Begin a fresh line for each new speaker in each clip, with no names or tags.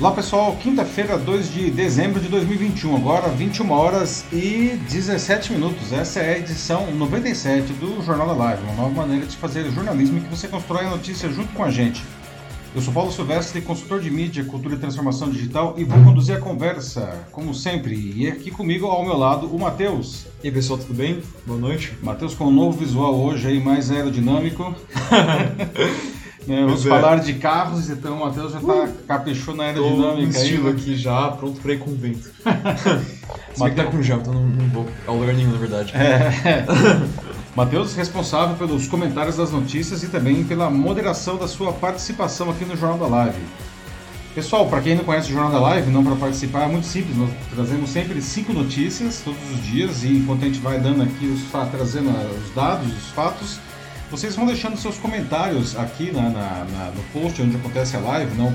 Olá pessoal, quinta-feira, 2 de dezembro de 2021, agora 21 horas e 17 minutos. Essa é a edição 97 do Jornal da Live, uma nova maneira de fazer jornalismo em que você constrói a notícia junto com a gente. Eu sou Paulo Silvestre, consultor de mídia, cultura e transformação digital e vou conduzir a conversa, como sempre. E aqui comigo, ao meu lado, o Matheus.
E aí pessoal, tudo bem? Boa noite.
Matheus com um novo visual hoje aí, mais aerodinâmico. Né, vamos é. falar de carros, então o Matheus já está uh, caprichou na aerodinâmica.
Tô estilo aí, né? aqui já, pronto para ir com o vento. Mas tá com gel, então não, não vou ao lugar nenhum, na verdade.
É. Matheus, responsável pelos comentários das notícias e também pela moderação da sua participação aqui no Jornal da Live. Pessoal, para quem não conhece o Jornal da Live, não para participar, é muito simples. Nós trazemos sempre cinco notícias todos os dias e enquanto a gente vai dando aqui os trazendo os dados, os fatos, vocês vão deixando seus comentários aqui na, na, na, no post onde acontece a live, não?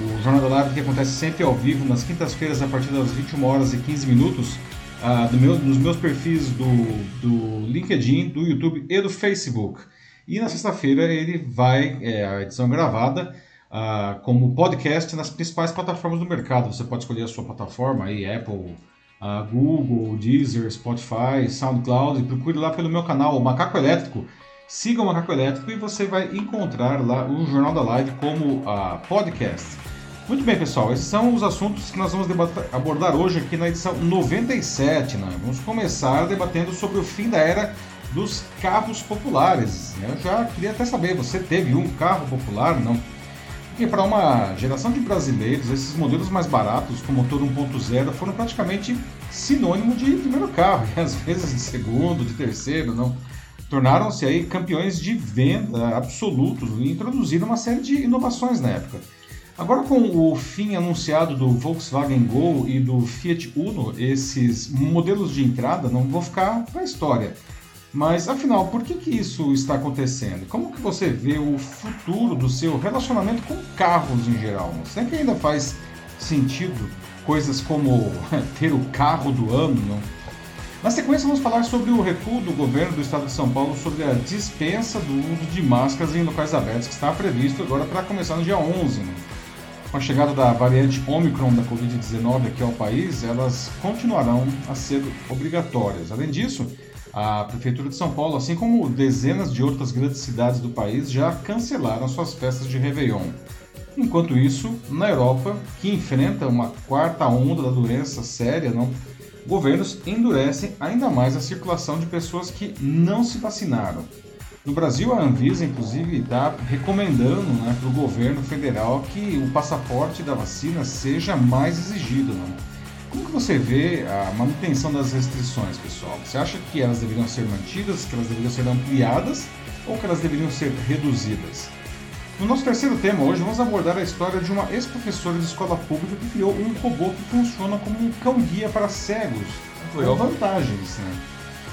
O Jornal da Live que acontece sempre ao vivo nas quintas-feiras a partir das 21 horas e 15 minutos, uh, do meu, nos meus perfis do, do LinkedIn, do YouTube e do Facebook. E na sexta-feira ele vai, é, a edição gravada, uh, como podcast nas principais plataformas do mercado. Você pode escolher a sua plataforma aí, Apple, uh, Google, Deezer, Spotify, SoundCloud, e procure lá pelo meu canal, Macaco Elétrico siga o Macaco Elétrico e você vai encontrar lá o Jornal da Live como uh, podcast. Muito bem, pessoal, esses são os assuntos que nós vamos debater, abordar hoje aqui na edição 97. Né? Vamos começar debatendo sobre o fim da era dos carros populares. Eu já queria até saber, você teve um carro popular? Não. Porque para uma geração de brasileiros, esses modelos mais baratos, com motor 1.0, foram praticamente sinônimo de primeiro carro, e às vezes de segundo, de terceiro, não tornaram-se aí campeões de venda absolutos e introduziram uma série de inovações na época. Agora com o fim anunciado do Volkswagen Gol e do Fiat Uno, esses modelos de entrada não vão ficar para a história. Mas afinal, por que, que isso está acontecendo? Como que você vê o futuro do seu relacionamento com carros em geral? Será que ainda faz sentido coisas como ter o carro do ano? Não? Na sequência, vamos falar sobre o recuo do governo do estado de São Paulo sobre a dispensa do uso de máscaras em locais abertos, que está previsto agora para começar no dia 11. Né? Com a chegada da variante Omicron da Covid-19 aqui ao país, elas continuarão a ser obrigatórias. Além disso, a Prefeitura de São Paulo, assim como dezenas de outras grandes cidades do país, já cancelaram suas festas de Réveillon. Enquanto isso, na Europa, que enfrenta uma quarta onda da doença séria, não governos endurecem ainda mais a circulação de pessoas que não se vacinaram. No Brasil, a Anvisa, inclusive, está recomendando né, para o governo federal que o passaporte da vacina seja mais exigido. Né? Como que você vê a manutenção das restrições, pessoal? Você acha que elas deveriam ser mantidas, que elas deveriam ser ampliadas ou que elas deveriam ser reduzidas? No nosso terceiro tema hoje, vamos abordar a história de uma ex-professora de escola pública que criou um robô que funciona como um cão-guia para cegos, com vantagens. Né?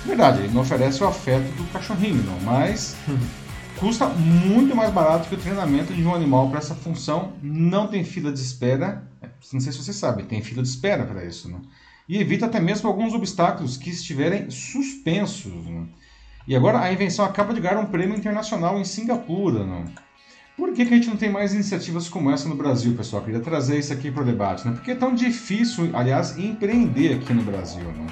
Verdade, ele não oferece o afeto do cachorrinho, não, mas custa muito mais barato que o treinamento de um animal para essa função. Não tem fila de espera, não sei se você sabe, tem fila de espera para isso, né? E evita até mesmo alguns obstáculos que estiverem suspensos. Né? E agora a invenção acaba de ganhar um prêmio internacional em Singapura. Né? Por que, que a gente não tem mais iniciativas como essa no Brasil, pessoal? Eu queria trazer isso aqui para o debate, né? Porque é tão difícil, aliás, empreender aqui no Brasil, né?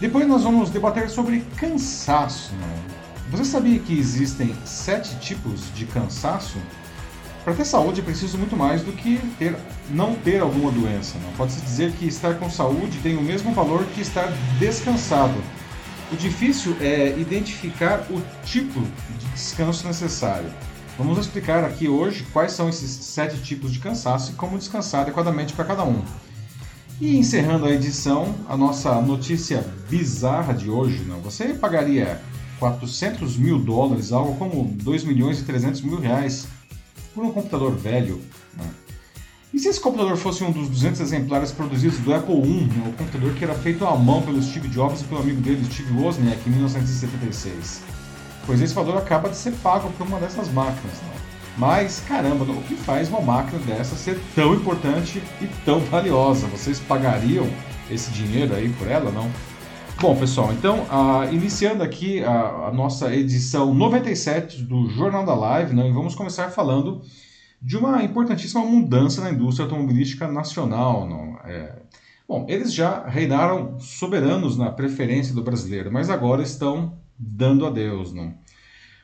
Depois nós vamos debater sobre cansaço. Né? Você sabia que existem sete tipos de cansaço? Para ter saúde é preciso muito mais do que ter, não ter alguma doença. Pode-se dizer que estar com saúde tem o mesmo valor que estar descansado. O difícil é identificar o tipo de descanso necessário. Vamos explicar aqui hoje quais são esses sete tipos de cansaço e como descansar adequadamente para cada um. E encerrando a edição, a nossa notícia bizarra de hoje, não? você pagaria 400 mil dólares, algo como 2 milhões e 300 mil reais, por um computador velho? Não? E se esse computador fosse um dos 200 exemplares produzidos do Apple I, né, o computador que era feito à mão pelo Steve Jobs e pelo amigo dele, Steve Wozniak, em 1976? Pois esse valor acaba de ser pago por uma dessas máquinas. Né? Mas, caramba, o que faz uma máquina dessa ser tão importante e tão valiosa? Vocês pagariam esse dinheiro aí por ela, não? Bom, pessoal, então, uh, iniciando aqui a, a, nossa edição 97 do Jornal da Live, né, vamos começar falando de uma importantíssima mudança na indústria automobilística nacional. Não? É... Bom, eles já reinaram soberanos na preferência do brasileiro, mas agora estão dando adeus. Não?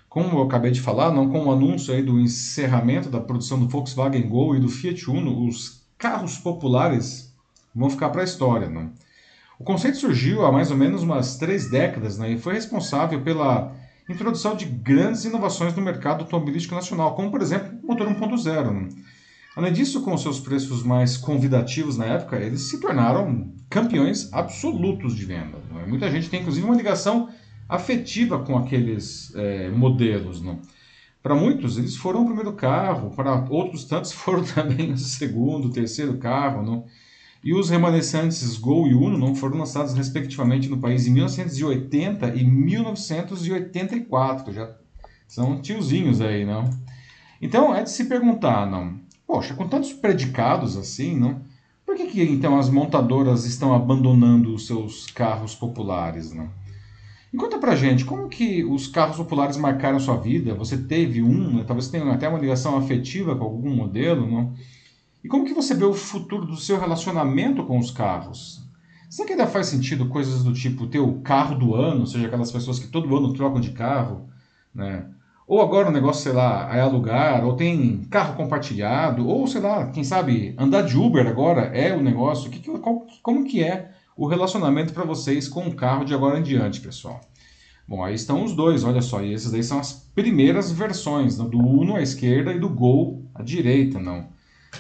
Como eu acabei de falar, não com o anúncio aí do encerramento da produção do Volkswagen Gol e do Fiat Uno, os carros populares vão ficar para a história. Não? O conceito surgiu há mais ou menos umas três décadas né, e foi responsável pela introdução de grandes inovações no mercado automobilístico nacional, como por exemplo o motor 1.0. Né? Além disso, com seus preços mais convidativos na época, eles se tornaram campeões absolutos de venda. Né? Muita gente tem inclusive uma ligação afetiva com aqueles é, modelos. Né? Para muitos, eles foram o primeiro carro, para outros tantos foram também o segundo, o terceiro carro. Né? E os remanescentes Gol e Uno não foram lançados respectivamente no país em 1980 e 1984. Já são tiozinhos aí, não? Então é de se perguntar, não? Poxa, com tantos predicados assim, não? Por que, que então as montadoras estão abandonando os seus carros populares, não? E conta pra gente, como que os carros populares marcaram sua vida? Você teve um, talvez tenha até uma ligação afetiva com algum modelo, não? E como que você vê o futuro do seu relacionamento com os carros? Será que ainda faz sentido coisas do tipo ter o carro do ano, ou seja, aquelas pessoas que todo ano trocam de carro, né? Ou agora o negócio, sei lá, é alugar, ou tem carro compartilhado, ou sei lá, quem sabe andar de Uber agora é o negócio. Que, que, qual, como que é o relacionamento para vocês com o carro de agora em diante, pessoal? Bom, aí estão os dois, olha só, e esses daí são as primeiras versões, né? do Uno à esquerda e do Gol à direita, não.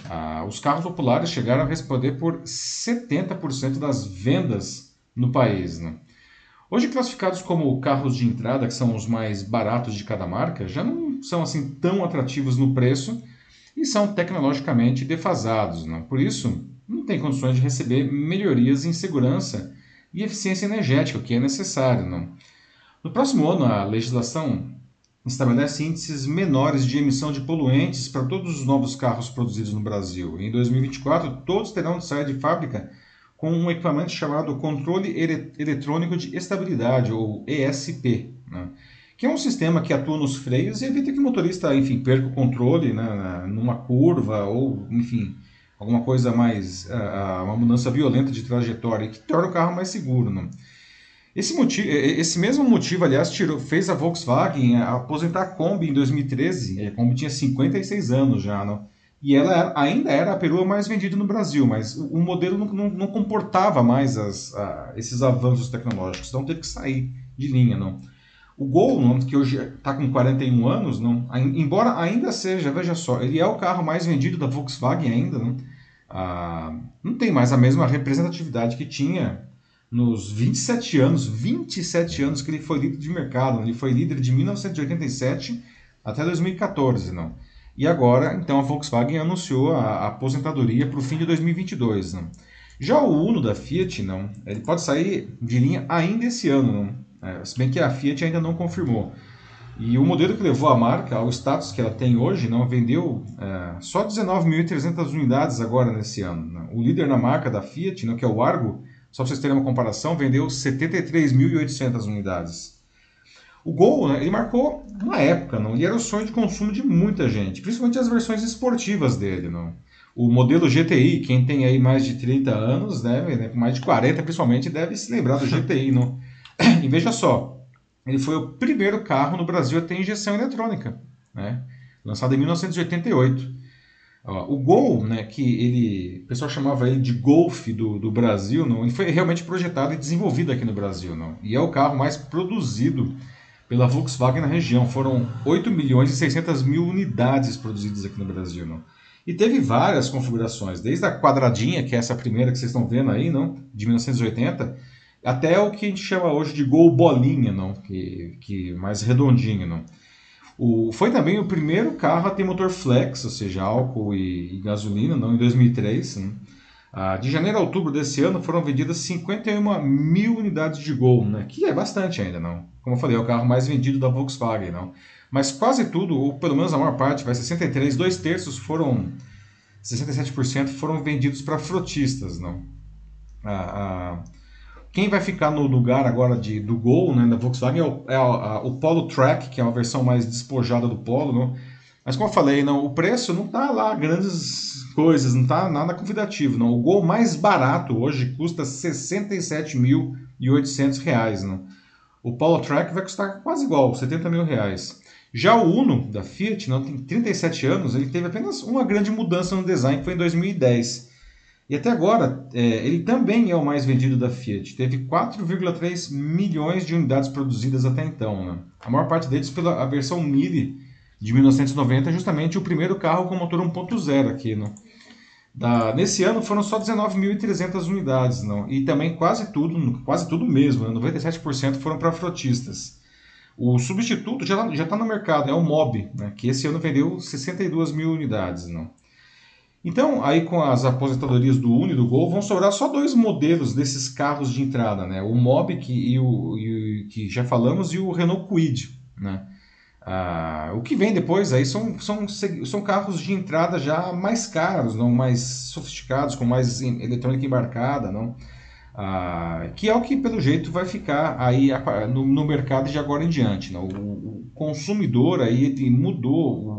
Ah, os carros populares chegaram a responder por 70% das vendas no país. Né? Hoje classificados como carros de entrada, que são os mais baratos de cada marca, já não são assim tão atrativos no preço e são tecnologicamente defasados. Né? Por isso, não tem condições de receber melhorias em segurança e eficiência energética, o que é necessário. Não? No próximo ano, a legislação estabelece índices menores de emissão de poluentes para todos os novos carros produzidos no Brasil. Em 2024, todos terão de sair de fábrica com um equipamento chamado Controle Eletrônico de Estabilidade, ou ESP, né? que é um sistema que atua nos freios e evita que o motorista, enfim, perca o controle né, numa curva ou, enfim, alguma coisa mais, uh, uma mudança violenta de trajetória, que torna o carro mais seguro. Né? Esse, motivo, esse mesmo motivo, aliás, tirou, fez a Volkswagen aposentar a Kombi em 2013. A Kombi tinha 56 anos já, não? e ela ainda era a perua mais vendida no Brasil, mas o, modelo não, não, não, comportava mais as, a, esses avanços tecnológicos, então teve que sair de linha. não. O Gol, que hoje está com 41 anos, não, embora ainda seja, veja só, ele é o carro mais vendido da Volkswagen ainda, não, ah, não tem mais a mesma representatividade que tinha nos 27 anos, 27 anos que ele foi líder de mercado. Ele foi líder de 1987 até 2014, não. E agora, então, a Volkswagen anunciou a aposentadoria para o fim de 2022. Não. Já o Uno da Fiat, não, ele pode sair de linha ainda esse ano, não. É, se bem que a Fiat ainda não confirmou. E o modelo que levou a marca ao status que ela tem hoje não vendeu é, só 19.300 unidades agora nesse ano. Não. O líder na marca da Fiat, não, que é o Argo, só para vocês terem uma comparação, vendeu 73.800 unidades. O Gol, né, ele marcou uma época, não? E era o sonho de consumo de muita gente, principalmente as versões esportivas dele, não? O modelo GTI, quem tem aí mais de 30 anos, deve, né, mais de 40 principalmente, deve se lembrar do GTI, não? E veja só, ele foi o primeiro carro no Brasil a ter injeção eletrônica, né? Lançado em 1988 o Gol, né, que ele, o pessoal chamava ele de Golf do, do Brasil, não, ele foi realmente projetado e desenvolvido aqui no Brasil. Não, e é o carro mais produzido pela Volkswagen na região. Foram 8 milhões e 600 mil unidades produzidas aqui no Brasil. Não. E teve várias configurações, desde a quadradinha, que é essa primeira que vocês estão vendo aí, não, de 1980, até o que a gente chama hoje de Gol Bolinha, não, que, que mais redondinho. Não. O, foi também o primeiro carro a ter motor flex, ou seja, álcool e, e gasolina, não em 2003. Né? Ah, de janeiro a outubro desse ano foram vendidas 51 mil unidades de Gol, né? que é bastante ainda, não. Como eu falei, é o carro mais vendido da Volkswagen, não. Mas quase tudo, ou pelo menos a maior parte, vai 63, dois terços foram, 67% foram vendidos para frotistas, não. Ah, ah, quem vai ficar no lugar agora de, do Gol, né, da Volkswagen, é, o, é a, a, o Polo Track, que é uma versão mais despojada do Polo. Né? Mas como eu falei, não, o preço não tá lá grandes coisas, não tá nada convidativo, não. O Gol mais barato hoje custa R$ 67.800, não. O Polo Track vai custar quase igual, 70 mil reais. Já o Uno da Fiat, não tem 37 anos, ele teve apenas uma grande mudança no design, que foi em 2010. E até agora, é, ele também é o mais vendido da Fiat. Teve 4,3 milhões de unidades produzidas até então. Né? A maior parte deles pela a versão Mille de 1990, justamente o primeiro carro com motor 1.0 aqui. Né? Da, nesse ano foram só 19.300 unidades. Não? E também quase tudo, quase tudo mesmo, né? 97% foram para frotistas. O substituto já está no mercado, é o Mob, né? que esse ano vendeu 62 mil unidades. Não? Então, aí com as aposentadorias do Uno e do Gol, vão sobrar só dois modelos desses carros de entrada, né? O Mob, que, e o, e, que já falamos, e o Renault Kwid, né? Ah, o que vem depois aí são, são, são carros de entrada já mais caros, não mais sofisticados, com mais eletrônica embarcada, não? Ah, que é o que pelo jeito vai ficar aí no, no mercado de agora em diante. Não? O, o consumidor aí mudou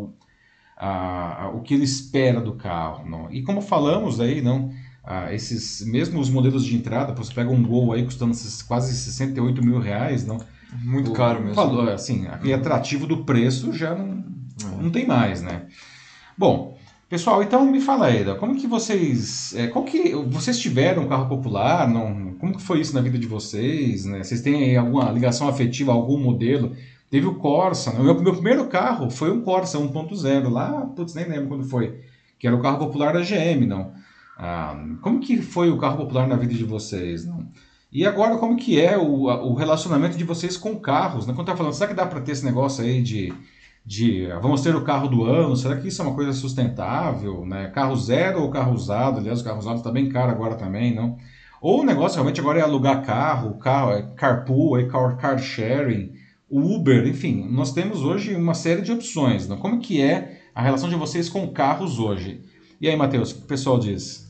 a, a, o que ele espera do carro. Não? E como falamos aí, não, a, esses mesmos modelos de entrada, você pega um Gol aí custando quase 68 mil reais, não?
Muito o, caro mesmo.
Valor, assim, aquele atrativo do preço já não, é. não tem mais, né? Bom, pessoal, então me fala aí, como que vocês, é, qual que vocês tiveram um carro popular? Não, como que foi isso na vida de vocês? Né? Vocês têm alguma ligação afetiva a algum modelo? Teve o Corsa. Né? O meu, meu primeiro carro foi um Corsa 1.0, lá, putz, nem lembro quando foi. Que era o carro popular da GM, não. Ah, como que foi o carro popular na vida de vocês, não? E agora, como que é o, o relacionamento de vocês com carros? Né? Quando tá falando, será que dá para ter esse negócio aí de, de vamos ter o carro do ano? Será que isso é uma coisa sustentável? Né? Carro zero ou carro usado? Aliás, o carro usado está bem caro agora também, não? Ou o negócio realmente agora é alugar carro, carro é carpool, é car, car sharing o Uber, enfim, nós temos hoje uma série de opções. Né? Como que é a relação de vocês com carros hoje? E aí, Matheus, o que o pessoal diz?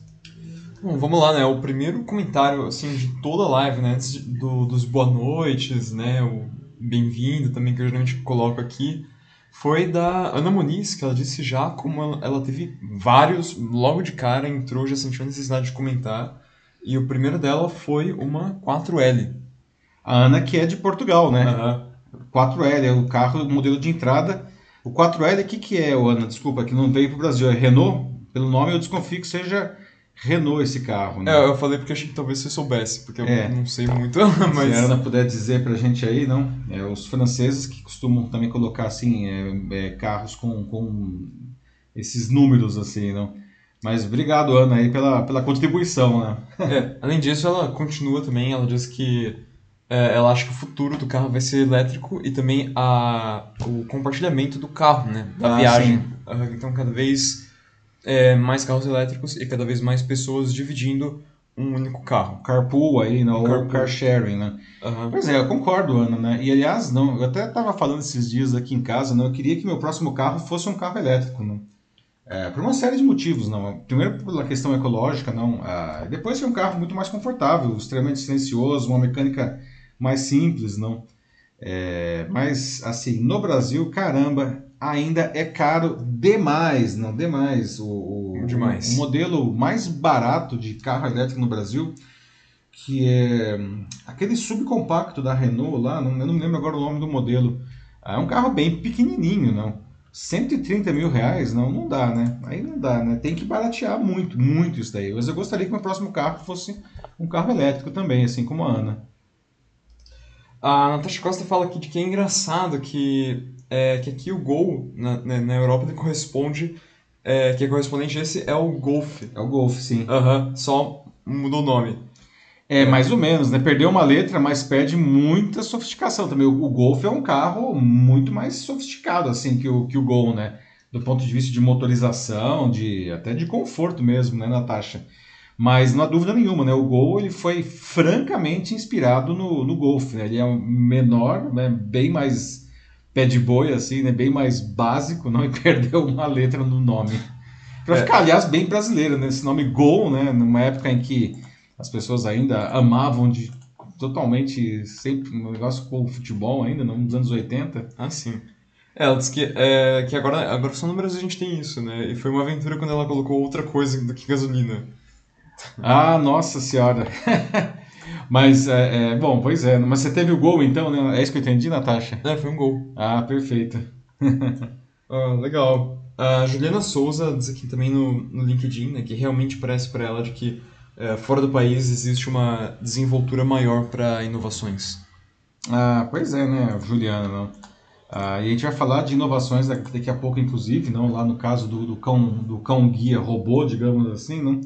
Bom, vamos lá, né? O primeiro comentário assim de toda a live, né? Antes do, dos boa noites, né? O bem-vindo também que eu geralmente coloco aqui, foi da Ana Muniz, que ela disse já como ela, ela teve vários, logo de cara entrou, já sentiu a necessidade de comentar. E o primeiro dela foi uma 4L.
A Ana que é de Portugal, né?
Uhum.
4L, é o carro, o modelo de entrada. O 4L, o que, que é, Ana? Desculpa, que não veio para o Brasil. É Renault? Pelo nome eu desconfio que seja Renault esse carro, né?
É, eu falei porque achei que talvez você soubesse, porque é. eu não sei muito, mas...
Se a Ana puder dizer pra gente aí, não? É, os franceses que costumam também colocar, assim, é, é, carros com, com esses números, assim, não? Mas obrigado, Ana, aí pela, pela contribuição, né?
É, além disso, ela continua também, ela diz que é, ela acha que o futuro do carro vai ser elétrico e também a, o compartilhamento do carro, né? Da ah, viagem. Sim. Então, cada vez é, mais carros elétricos e cada vez mais pessoas dividindo um único carro.
Carpool aí, né? ou car sharing, né?
Uhum.
Pois é, eu concordo, Ana, né? E aliás, não, eu até estava falando esses dias aqui em casa, né? Eu queria que meu próximo carro fosse um carro elétrico, né? É, por uma série de motivos, não. Primeiro pela questão ecológica, não. Ah, depois é um carro muito mais confortável, extremamente silencioso, uma mecânica mais simples, não. É, mas, assim, no Brasil, caramba, ainda é caro demais, não, demais. O,
o, demais.
o modelo mais barato de carro elétrico no Brasil, que é aquele subcompacto da Renault lá, não, eu não me lembro agora o nome do modelo. É um carro bem pequenininho, não. 130 mil reais, não, não dá, né? Aí não dá, né? Tem que baratear muito, muito isso daí. Mas eu gostaria que meu próximo carro fosse um carro elétrico também, assim como a Ana.
A Natasha Costa fala aqui de que é engraçado que, é, que aqui o Gol, na, na, na Europa, ele corresponde, é, que é correspondente a esse é o Golf.
É o Golf, sim.
Aham, só mudou o nome.
É, mais ou menos, né? Perdeu uma letra, mas perde muita sofisticação também. O, o Golf é um carro muito mais sofisticado, assim, que o, que o Gol, né? Do ponto de vista de motorização, de até de conforto mesmo, né, Natasha? Mas não há dúvida nenhuma, né? O Gol ele foi francamente inspirado no, no Golf, né? Ele é menor, né? bem mais pé de boi, assim, né? Bem mais básico, não? E perdeu uma letra no nome. Para é. ficar, aliás, bem brasileiro, né? Esse nome Gol, né? Numa época em que as pessoas ainda amavam de totalmente sempre um negócio com o futebol ainda, nos anos 80.
Ah, sim. É, ela disse que, é, que agora, agora só no Brasil a gente tem isso, né? E foi uma aventura quando ela colocou outra coisa do que gasolina.
Ah, nossa senhora. mas, é, é, bom, pois é. Mas você teve o gol então, né? É isso que eu entendi, Natasha?
É, foi um gol.
Ah, perfeito.
ah, legal. A Juliana Souza diz aqui também no, no LinkedIn, né, que realmente parece para ela de que é, fora do país existe uma desenvoltura maior para inovações.
Ah, pois é, né, Juliana, não? Ah, e a gente vai falar de inovações daqui a pouco, inclusive, não? Lá no caso do, do cão do cão guia robô, digamos assim, não?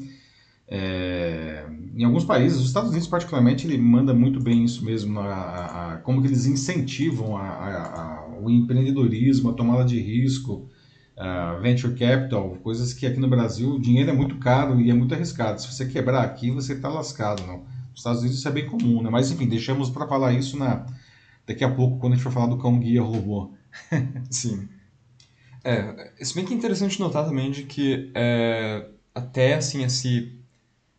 É, em alguns países, os Estados Unidos particularmente, ele manda muito bem isso mesmo, a, a, como que eles incentivam a, o empreendedorismo, a tomada de risco, venture capital, coisas que aqui no Brasil o dinheiro é muito caro e é muito arriscado. Se você quebrar aqui, você está lascado, não? Nos Estados Unidos isso é bem comum, né? Mas enfim, deixamos para falar isso na daqui a pouco quando a gente for falar do cão guia robô.
Sim. É, se bem que é interessante notar também de que é, até assim esse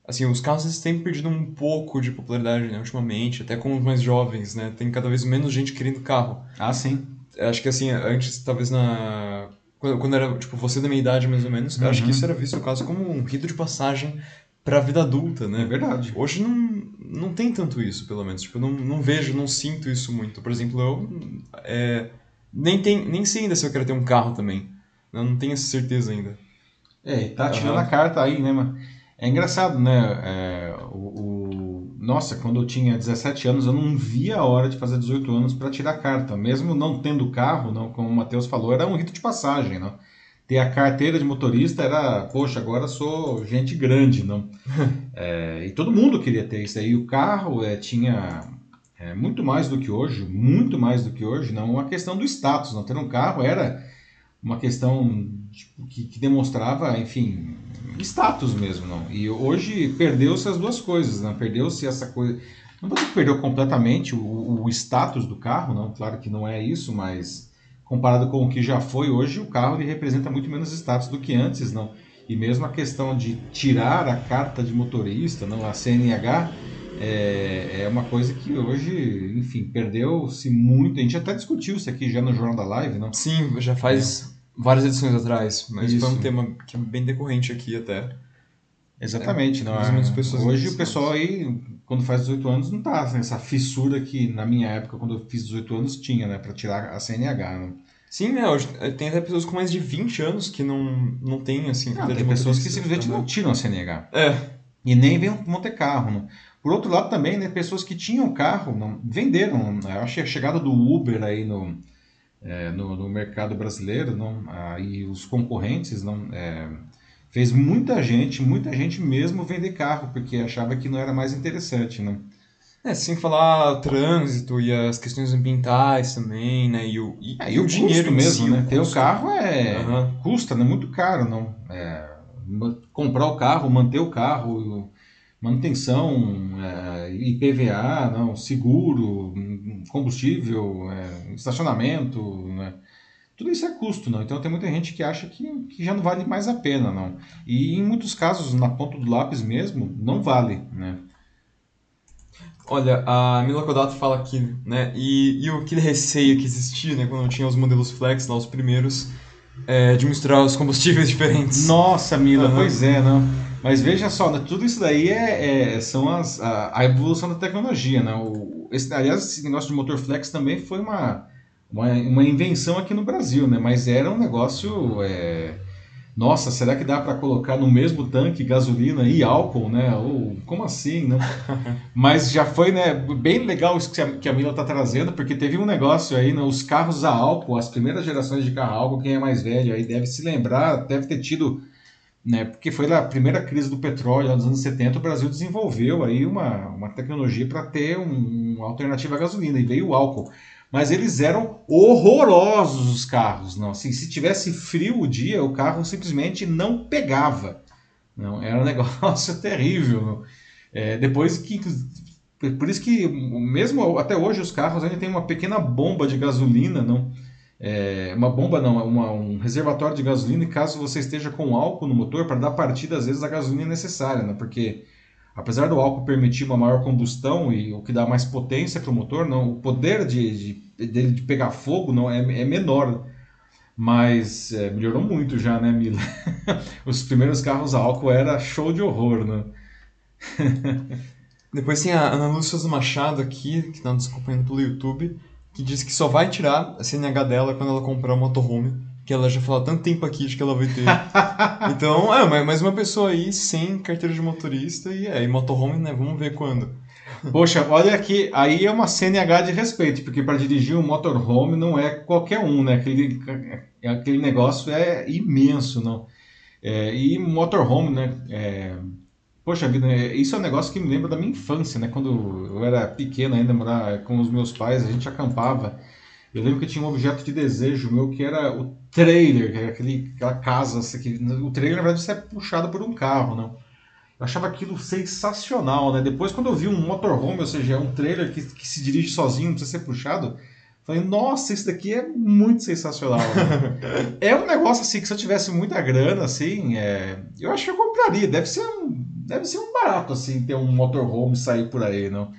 assim, os carros eles têm perdido um pouco de popularidade né, ultimamente, até com os mais jovens, né? Tem cada vez menos gente querendo carro.
Ah, sim.
Acho que assim, antes, talvez na. Quando era, tipo, você da minha idade, mais ou menos, uhum. acho que uhum. isso era visto, no caso, como um rito de passagem para a vida adulta, né?
É verdade.
Hoje não, não tem tanto isso, pelo menos. Tipo, eu não, não vejo, não sinto isso muito. Por exemplo, eu é, nem, tem, nem sei ainda se eu quero ter um carro também. Eu não tenho essa certeza ainda.
É, tá tirando uhum. a carta aí, né, mano? É engraçado, né? É, o, o, Nossa, quando eu tinha 17 anos, eu não via a hora de fazer 18 anos para tirar carta. Mesmo não tendo carro, não, como o Matheus falou, era um rito de passagem, não? Ter a carteira de motorista era, poxa, agora sou gente grande, não? é, e todo mundo queria ter isso aí. O carro é, tinha é, muito mais do que hoje, muito mais do que hoje, não? Uma questão do status, não? Ter um carro era uma questão tipo, que, que demonstrava, enfim, status mesmo, não. E hoje perdeu-se as duas coisas, não. Perdeu-se essa coisa. Não vou dizer que perdeu completamente o, o status do carro, não. Claro que não é isso, mas comparado com o que já foi hoje, o carro ele representa muito menos status do que antes, não. E mesmo a questão de tirar a carta de motorista, não, a CNH, é, é uma coisa que hoje, enfim, perdeu-se muito. A gente até discutiu isso aqui já no Jornal da Live, não?
Sim, já faz várias edições atrás, mas Isso. foi um tema que é bem decorrente aqui até.
Exatamente, é, não é? Hoje o pessoal aí, quando faz 18 anos, não tá nessa fissura que na minha época, quando eu fiz 18 anos, tinha, né, para tirar a CNH, né?
Sim, né? Hoje tem até pessoas com mais de 20 anos que não, não tem, assim,
não, tem pessoas que simplesmente não tiram a CNH.
É.
E nem vêm montar carro, né? Por outro lado também, né, pessoas que tinham carro, não venderam. Né? Eu achei a chegada do Uber aí no, é, no, no, mercado brasileiro não, ah, e os concorrentes não é, fez muita gente, muita gente mesmo vender carro porque achava que não era mais interessante, não.
É, sem falar trânsito e as questões ambientais também, né? E o,
e, é, e o, o dinheiro mesmo, si, né? Ter o carro é uhum. custa, né? Muito caro, não. É, comprar o carro, manter o carro, manutenção, é, IPVA, não, seguro, combustível, é, estacionamento, né? tudo isso é custo, não. Então tem muita gente que acha que, que já não vale mais a pena, não. E em muitos casos, na ponta do lápis mesmo, não vale, né?
Olha, a Mila Kodato fala aqui, né? E, e aquele receio que existia, né? Quando tinha os modelos flex lá, os primeiros, é, de misturar os combustíveis diferentes.
Nossa, Mila, uhum. pois é, não. Mas veja só, né, tudo isso daí é, é são as, a, a, evolução da tecnologia. Né? O, esse, aliás, esse negócio de motor flex também foi uma, uma, uma invenção aqui no Brasil, né? mas era um negócio. É, nossa, será que dá para colocar no mesmo tanque gasolina e álcool, né? Ou como assim, né? Mas já foi, né, bem legal isso que a, que a Mila está trazendo, porque teve um negócio aí, né, os carros a álcool, as primeiras gerações de carro a álcool, quem é mais velho aí deve se lembrar, deve ter tido né? Porque foi na primeira crise do petróleo, nos anos 70, o Brasil desenvolveu aí uma, uma tecnologia para ter um, uma alternativa à gasolina, e veio o álcool. Mas eles eram horrorosos os carros, não. Assim, se tivesse frio o dia, o carro simplesmente não pegava. Não, era um negócio terrível. É, depois que por isso que mesmo até hoje os carros ainda tem uma pequena bomba de gasolina, não é, uma bomba não, uma, um reservatório de gasolina caso você esteja com álcool no motor para dar partida às vezes a gasolina necessária, né? Porque apesar do álcool permitir uma maior combustão e o que dá mais potência para o motor, não, o poder de, de, dele de pegar fogo não é, é menor Mas é, melhorou muito já, né, Mila? Os primeiros carros a álcool era show de horror, né?
Depois tem a Ana Lúcia Machado aqui, que está nos acompanhando pelo YouTube, que diz que só vai tirar a CNH dela quando ela comprar o motorhome, que ela já falou há tanto tempo aqui de que ela vai ter. então, é, mais uma pessoa aí sem carteira de motorista e é, e motorhome, né? Vamos ver quando.
Poxa, olha aqui, aí é uma CNH de respeito, porque para dirigir um motorhome não é qualquer um, né? Aquele, aquele negócio é imenso, não? É, e motorhome, né? É, poxa vida, é, isso é um negócio que me lembra da minha infância, né? Quando eu era pequeno ainda, morar com os meus pais, a gente acampava. Eu lembro que tinha um objeto de desejo meu que era o trailer, que era aquele, aquela casa. Assim, que, o trailer, na verdade, você é puxado por um carro, não? Eu achava aquilo sensacional, né? Depois, quando eu vi um motorhome, ou seja, um trailer que, que se dirige sozinho, não precisa ser puxado, falei, nossa, isso daqui é muito sensacional. Né? é um negócio assim que se eu tivesse muita grana, assim, é... eu acho que eu compraria. Deve ser um, deve ser um barato, assim, ter um motorhome sair por aí, não?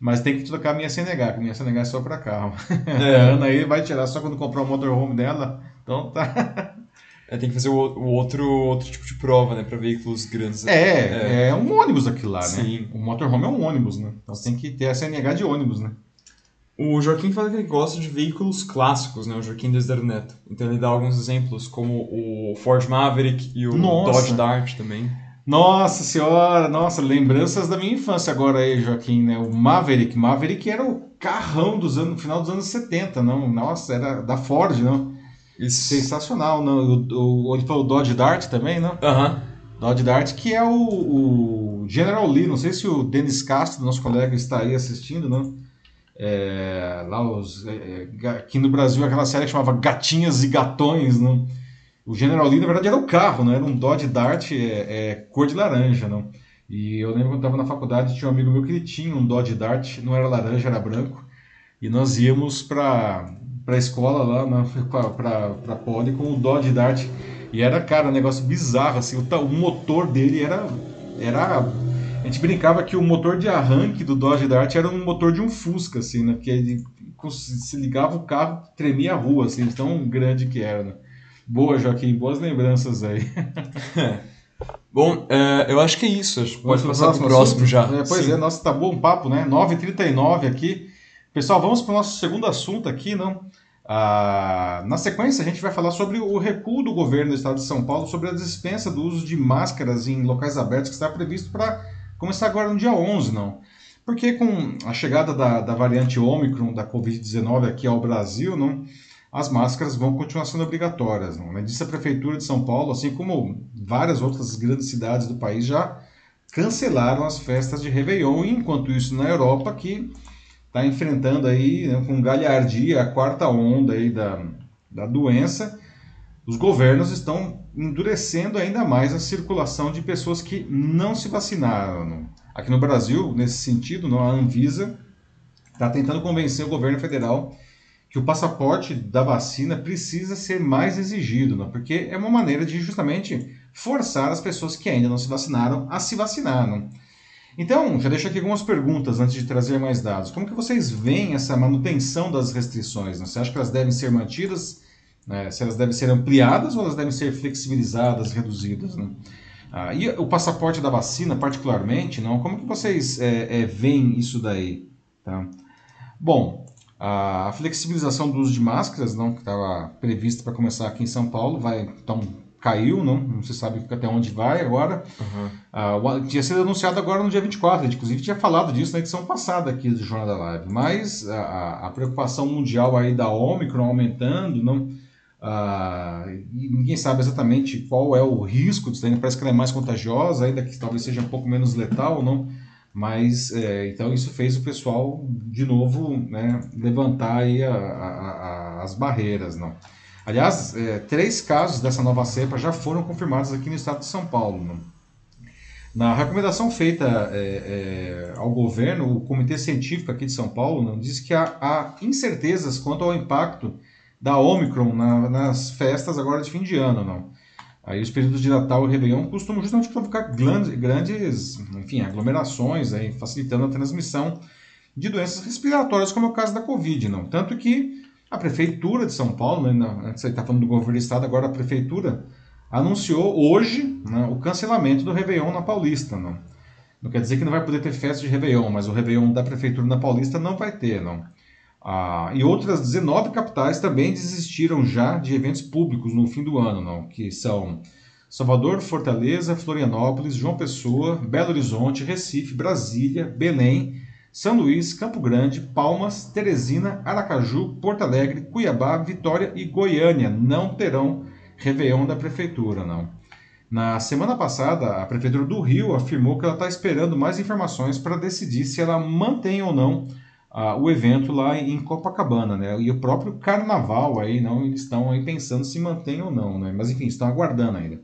Mas tem que trocar a minha CNH, porque minha CNH é só para carro. É. A Ana aí vai tirar só quando comprar o motorhome dela. Então tá.
É, tem que fazer o, o, outro, outro tipo de prova, né? Para veículos grandes.
É, é, é, um ônibus aquilo lá, né? Sim. O motorhome é um ônibus, né? Então você tem que ter a CNH de ônibus, né?
O Joaquim fala que ele gosta de veículos clássicos, né? O Joaquim Desder Neto. Então ele dá alguns exemplos, como o Ford Maverick e o Nossa. Dodge Dart também.
Nossa senhora, nossa, lembranças da minha infância agora aí, Joaquim, né? O Maverick. Maverick era o carrão dos anos, no final dos anos 70, não? Nossa, era da Ford, não? Isso. Sensacional, não? O, o, ele falou o Dodge Dart também, não?
Aham.
Dodge Dart, que é o, o, General Lee, não sei se o Denis Castro, nosso colega, está aí assistindo, não? É, lá os, é, é aqui no Brasil aquela série que chamava Gatinhas e Gatões, não? O General Lee, na verdade, era o carro, não era um Dodge Dart é, é cor de laranja, não? E eu lembro quando estava na faculdade, tinha um amigo meu que ele tinha um Dodge Dart, não era laranja, era branco, e nós íamos para a escola lá, para Poli, com o Dodge Dart. E era, cara, um negócio bizarro, assim, o, o motor dele era, era... A gente brincava que o motor de arranque do Dodge Dart era um motor de um Fusca, assim, né? Porque ele se ligava o carro, tremia a rua, assim, tão grande que era, né? Boa, Joaquim, boas lembranças aí.
Bom, é, eu acho que é isso. Acho que pode passar para o próximo já.
É, pois Sim. é, nossa, tá bom papo, né? 9h39 aqui. Pessoal, vamos para o nosso segundo assunto aqui, não? Ah, na sequência, a gente vai falar sobre o recuo do governo do estado de São Paulo sobre a dispensa do uso de máscaras em locais abertos que está previsto para começar agora no dia 11, não? Porque com a chegada da, da variante Ômicron da Covid-19 aqui ao Brasil, não, as máscaras vão continuar sendo obrigatórias. Não? Disse a Prefeitura de São Paulo, assim como várias outras grandes cidades do país já cancelaram as festas de Réveillon, enquanto isso na Europa, que está enfrentando aí né, com galhardia a quarta onda aí da, da doença, os governos estão endurecendo ainda mais a circulação de pessoas que não se vacinaram. Aqui no Brasil, nesse sentido, a Anvisa está tentando convencer o governo federal que o passaporte da vacina precisa ser mais exigido, não? porque é uma maneira de justamente forçar as pessoas que ainda não se vacinaram a se vacinar. Não? Então, já deixo aqui algumas perguntas antes de trazer mais dados. Como que vocês veem essa manutenção das restrições? Né? Você acha que elas devem ser mantidas? Né? Se elas devem ser ampliadas ou elas devem ser flexibilizadas, reduzidas? Né? Ah, e o passaporte da vacina, particularmente, não? como que vocês é, é, veem isso daí? Tá? Bom, a flexibilização do uso de máscaras, não, que estava prevista para começar aqui em São Paulo, vai então caiu, não, não se sabe até onde vai agora. Uhum. Uh, tinha sido anunciado agora no dia 24, a gente inclusive tinha falado disso na edição passada aqui do Jornal da Live, mas a, a preocupação mundial aí da Omicron aumentando, não, ninguém sabe exatamente qual é o risco disso, parece que ela é mais contagiosa, ainda que talvez seja um pouco menos letal, não, mas é, então isso fez o pessoal de novo né, levantar aí a, a, as barreiras, não. Aliás, é, três casos dessa nova cepa já foram confirmados aqui no estado de São Paulo. Né? Na recomendação feita é, é, ao governo, o Comitê Científico aqui de São Paulo né, diz que há, há, incertezas quanto ao impacto da Omicron na, nas festas agora de fim de ano. Não? Aí os períodos de Natal e Réveillon costumam justamente provocar grandes, enfim, aglomerações, aí, facilitando a transmissão de doenças respiratórias, como é o caso da Covid. Não? Tanto que A Prefeitura de São Paulo, né, antes você está falando do governo do Estado, agora a Prefeitura anunciou hoje né, o cancelamento do Réveillon na Paulista. Não. não quer dizer que não vai poder ter festa de Réveillon, mas o Réveillon da Prefeitura na Paulista não vai ter. Não. Ah, e outras 19 capitais também desistiram já de eventos públicos no fim do ano, não, que são Salvador, Fortaleza, Florianópolis, João Pessoa, Belo Horizonte, Recife, Brasília, Belém, São Luís, Campo Grande, Palmas, Teresina, Aracaju, Porto Alegre, Cuiabá, Vitória e Goiânia não terão Réveillon da Prefeitura, não. Na semana passada, a Prefeitura do Rio afirmou que ela está esperando mais informações para decidir se ela mantém ou não o evento lá em Copacabana, né? E o próprio Carnaval aí, não, eles estão aí pensando se mantém ou não, né? Mas enfim, estão aguardando ainda.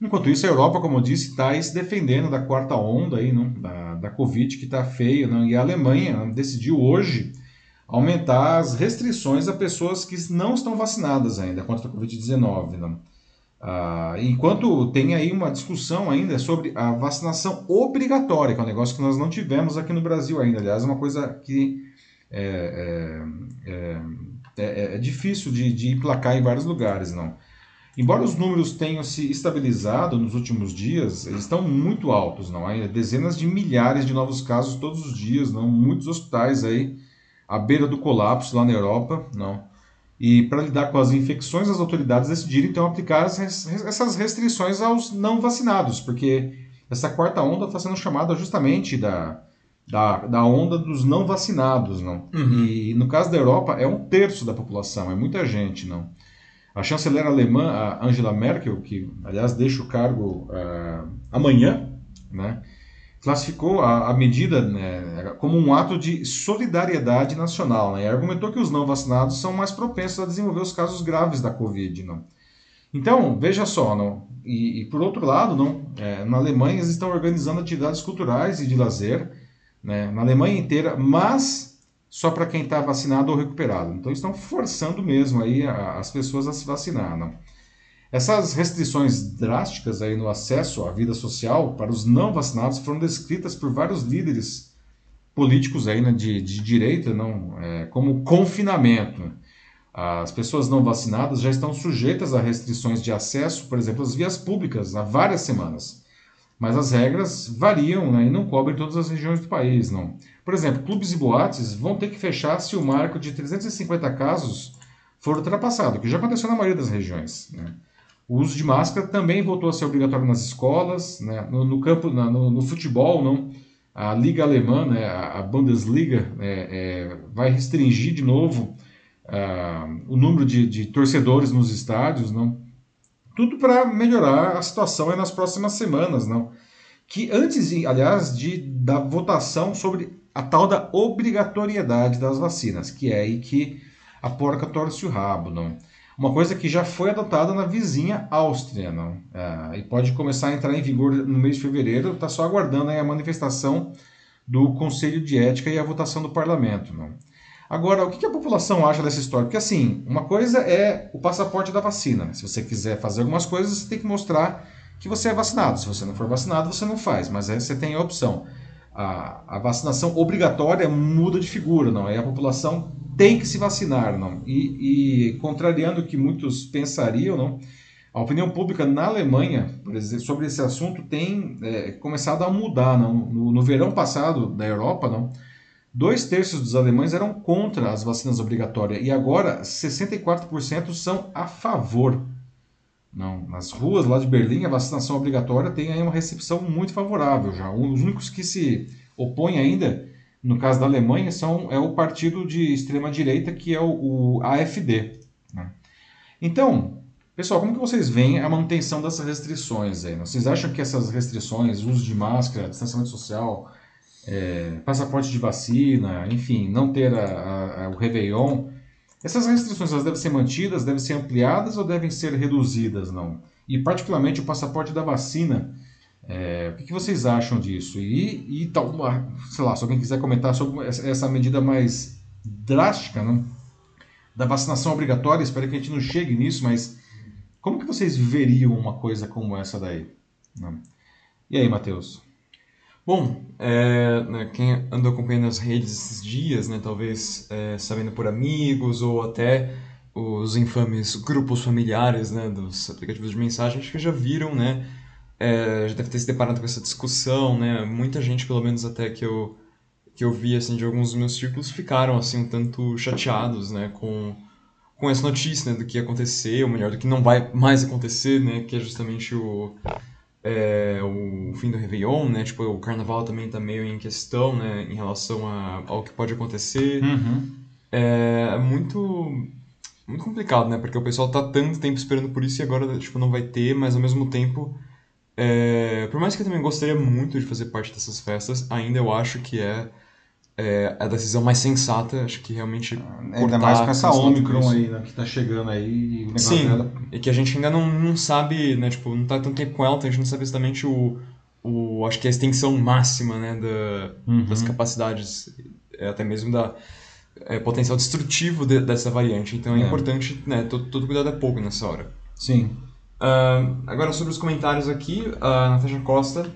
Enquanto isso, a Europa, como eu disse, está se defendendo da quarta onda aí, não? Da, da Covid, que está feia, não? E a Alemanha decidiu hoje aumentar as restrições a pessoas que não estão vacinadas ainda contra a Covid-19. Não? Ah, enquanto tem aí uma discussão ainda sobre a vacinação obrigatória, que é um negócio que nós não tivemos aqui no Brasil ainda. Aliás, é uma coisa que é, é, é, é, é difícil de, de emplacar em vários lugares, não. Embora os números tenham se estabilizado nos últimos dias, eles estão muito altos, não é? Dezenas de milhares de novos casos todos os dias, não? Muitos hospitais aí à beira do colapso lá na Europa, não. E para lidar com as infecções, as autoridades decidiram então aplicar essas restrições aos não vacinados, porque essa quarta onda está sendo chamada justamente da, da, da, onda dos não vacinados, não. Uhum. E no caso da Europa é um terço da população, é muita gente, não. A chanceler alemã, a Angela Merkel, que aliás deixa o cargo uh, amanhã, né? Classificou a, a medida né, como um ato de solidariedade nacional né, e argumentou que os não vacinados são mais propensos a desenvolver os casos graves da Covid. Não? Então, veja só, não, e, e por outro lado, não, é, na Alemanha eles estão organizando atividades culturais e de lazer né, na Alemanha inteira, mas só para quem está vacinado ou recuperado. Então, estão forçando mesmo aí a, as pessoas a se vacinar. Não? Essas restrições drásticas aí no acesso à vida social para os não vacinados foram descritas por vários líderes políticos aí, né, de, de direita não, é, como confinamento. As pessoas não vacinadas já estão sujeitas a restrições de acesso, por exemplo, às vias públicas, há várias semanas. Mas as regras variam né, e não cobrem todas as regiões do país. Não. Por exemplo, clubes e boates vão ter que fechar se o marco de 350 casos for ultrapassado, que já aconteceu na maioria das regiões. Né? O uso de máscara também voltou a ser obrigatório nas escolas, né? no, no, campo, na, no, no, futebol, não. A liga alemã, né? a, Bundesliga, é, é, vai restringir de novo uh, o número de, de, torcedores nos estádios, não. Tudo para melhorar a situação nas próximas semanas, não. Que antes, aliás, de da votação sobre a tal da obrigatoriedade das vacinas, que é aí que a porca torce o rabo, não. Uma coisa que já foi adotada na vizinha Áustria, não? É, e pode começar a entrar em vigor no mês de fevereiro, está só aguardando a manifestação do Conselho de Ética e a votação do Parlamento. Não? Agora, o que a população acha dessa história? Porque, assim, uma coisa é o passaporte da vacina. Se você quiser fazer algumas coisas, você tem que mostrar que você é vacinado. Se você não for vacinado, você não faz, mas aí você tem a opção. A, a vacinação obrigatória muda de figura, não? Aí a população tem que se vacinar, não? E, e contrariando o que muitos pensariam, não? A opinião pública na Alemanha exemplo, sobre esse assunto tem é, começado a mudar, não? No, no, verão passado da Europa, não? Dois terços dos alemães eram contra as vacinas obrigatórias e agora 64% são a favor. Não, nas ruas lá de Berlim a vacinação obrigatória tem aí uma recepção muito favorável já. Os únicos que se opõem ainda no caso da Alemanha, são, é o partido de extrema-direita que é o, o AfD. Né? Então, pessoal, como que vocês veem a manutenção dessas restrições? Aí? Vocês acham que essas restrições, uso de máscara, distanciamento social, é, passaporte de vacina, enfim, não ter a, a, a, o Réveillon, essas restrições elas devem ser mantidas, devem ser ampliadas ou devem ser reduzidas? não? E particularmente o passaporte da vacina, é, o que, vocês acham disso? E, e tal, sei lá, se alguém quiser comentar sobre essa medida mais drástica né, da vacinação obrigatória, espero que a gente não chegue nisso, mas como que vocês veriam uma coisa como essa daí? Né? E aí, Matheus?
Bom, é, né, quem andou acompanhando as redes esses dias, né, talvez é, sabendo por amigos ou até os infames grupos familiares né, dos aplicativos de mensagem, acho que já viram, né, é, já deve ter se deparado com essa discussão, né, muita gente, pelo menos até que eu, que eu vi assim, de alguns dos meus círculos, ficaram assim, um tanto chateados né, com, com essa notícia né, do que ia acontecer, ou melhor, do que não vai mais acontecer, né, que é justamente o é, o fim do Réveillon, né? Tipo, o Carnaval também tá meio em questão, né? Em relação a, ao que pode acontecer.
Uhum.
É, é muito muito complicado, né? Porque o pessoal tá tanto tempo esperando por isso e agora, tipo, não vai ter, mas ao mesmo tempo... É, por mais que eu também gostaria muito de fazer parte dessas festas, ainda eu acho que é é a decisão mais sensata, acho que realmente.
Ainda mais com essa Omicron aí, né, que tá chegando aí.
Sim, dela... e que a gente ainda não, não sabe, né, tipo, não tá tanto tempo com ela, então a gente não sabe exatamente o, o acho que a extensão máxima, né, da, uhum. das capacidades, é, até mesmo da é, potencial destrutivo de, dessa variante. Então é, é, importante, né, todo, todo cuidado é pouco nessa hora.
Sim.
Uh, agora sobre os comentários aqui, a Natasha Costa,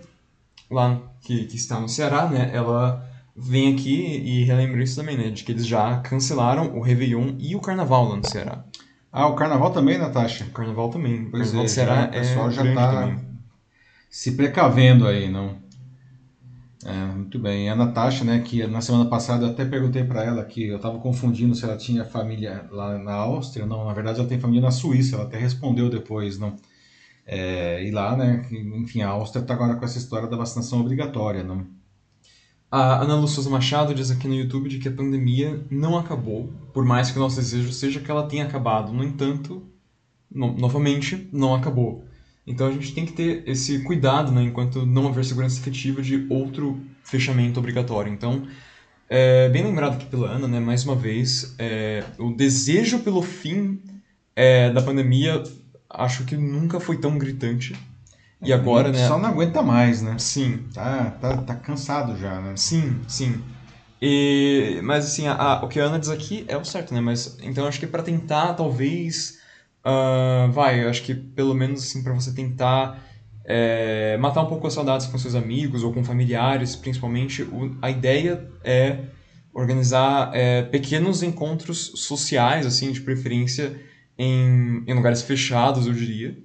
lá que, que está no Ceará, né, ela vem aqui e relembra isso também, né? De que eles já cancelaram o Réveillon e o Carnaval lá no Ceará.
Ah, o Carnaval também, Natasha? O
Carnaval também.
Pois o Carnaval é, do Ceará já, o pessoal é já está se precavendo aí, não? É, muito bem. E a Natasha, né, que na semana passada eu até perguntei para ela que eu estava confundindo se ela tinha família lá na Áustria. Não, na verdade ela tem família na Suíça. Ela até respondeu depois, não? É, e lá, né, enfim, a Áustria está agora com essa história da vacinação obrigatória, não?
A Ana Lúcia Machado diz aqui no YouTube de que a pandemia não acabou, por mais que o nosso desejo seja que ela tenha acabado. No entanto, no, novamente, não acabou. Então a gente tem que ter esse cuidado, né, enquanto não haver segurança efetiva de outro fechamento obrigatório. Então, é, bem lembrado aqui pela Ana, né, mais uma vez, é, o desejo pelo fim é, da pandemia acho que nunca foi tão gritante e agora, né?
Só não aguenta mais, né?
Sim.
Tá, tá, tá cansado já, né?
Sim, sim. E, mas assim, a, a, o que a Ana diz aqui é o certo, né? Mas então acho que para tentar, talvez. Uh, vai, acho que pelo menos assim, para você tentar é, matar um pouco as saudades com seus amigos ou com familiares, principalmente, o, a ideia é organizar é, pequenos encontros sociais, assim, de preferência em, em lugares fechados, eu diria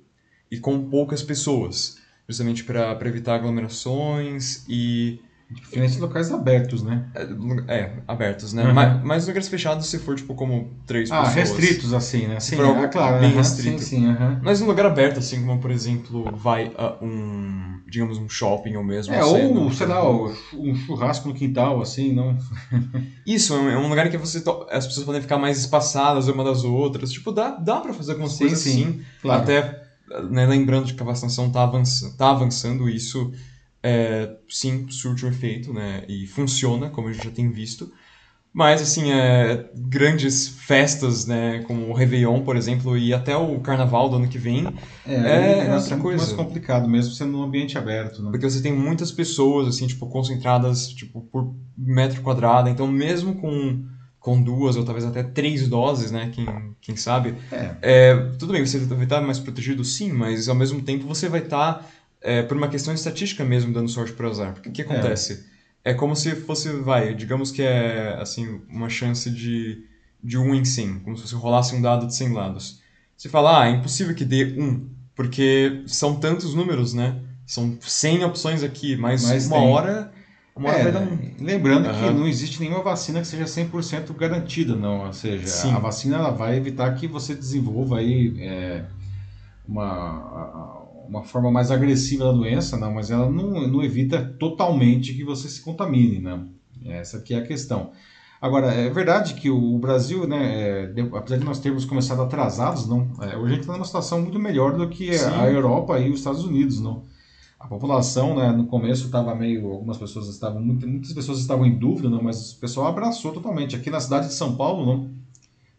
e com poucas pessoas, justamente para evitar aglomerações e
Diferente locais abertos, né?
É, é abertos, né? Uhum. Mas, mas lugares fechados se for, tipo, como três
ah,
pessoas.
Ah, restritos, assim, né?
Sim, é, claro. Bem uhum, restrito.
Sim, sim, uhum.
Mas um lugar aberto, assim, como, por exemplo, vai a um, digamos, um shopping ou mesmo...
É, ou, sei lá, um churrasco no quintal, assim, não...
Isso, é um é lugar que você as pessoas podem ficar mais espaçadas uma das outras. Tipo, dá, dá pra fazer algumas sim, coisas sim, assim. Claro. Até né, lembrando de que a vacinação está avançando, tá avançando, isso é, sim surte um efeito, né, e funciona, como a gente já tem visto. Mas, assim, é, grandes festas, né, como o Réveillon, por exemplo, e até o Carnaval do ano que vem,
é, é, é outra coisa. mais complicado mesmo sendo num ambiente aberto, né?
Porque você tem muitas pessoas, assim, tipo, concentradas, tipo, por metro quadrado, então mesmo com com duas ou talvez até três doses, né? Quem, quem sabe.
É.
É, tudo bem, você vai estar mais protegido sim, mas ao mesmo tempo você vai estar, é, por uma questão estatística mesmo, dando sorte para azar. Porque o que acontece? É. é. como se fosse, vai, digamos que é assim, uma chance de, de um em 100, como se você rolasse um dado de 100 lados. Você fala, ah, é impossível que dê um, porque são tantos números, né? São 100 opções aqui, mas, mas uma tem. hora
uma é, um... Lembrando uhum. que não existe nenhuma vacina que seja 100% garantida, não. Ou seja, Sim. a vacina ela vai evitar que você desenvolva aí é, uma, uma forma mais agressiva da doença, não, mas ela não, não evita totalmente que você se contamine, não. Essa aqui é a questão. Agora, é verdade que o Brasil, né, é, apesar de nós termos começado atrasados, não, é, hoje a gente está numa situação muito melhor do que Sim. a Europa e os Estados Unidos, não a população, né, no começo estava meio, algumas pessoas estavam, muitas pessoas estavam em dúvida, não, mas o pessoal abraçou totalmente. Aqui na cidade de São Paulo, não,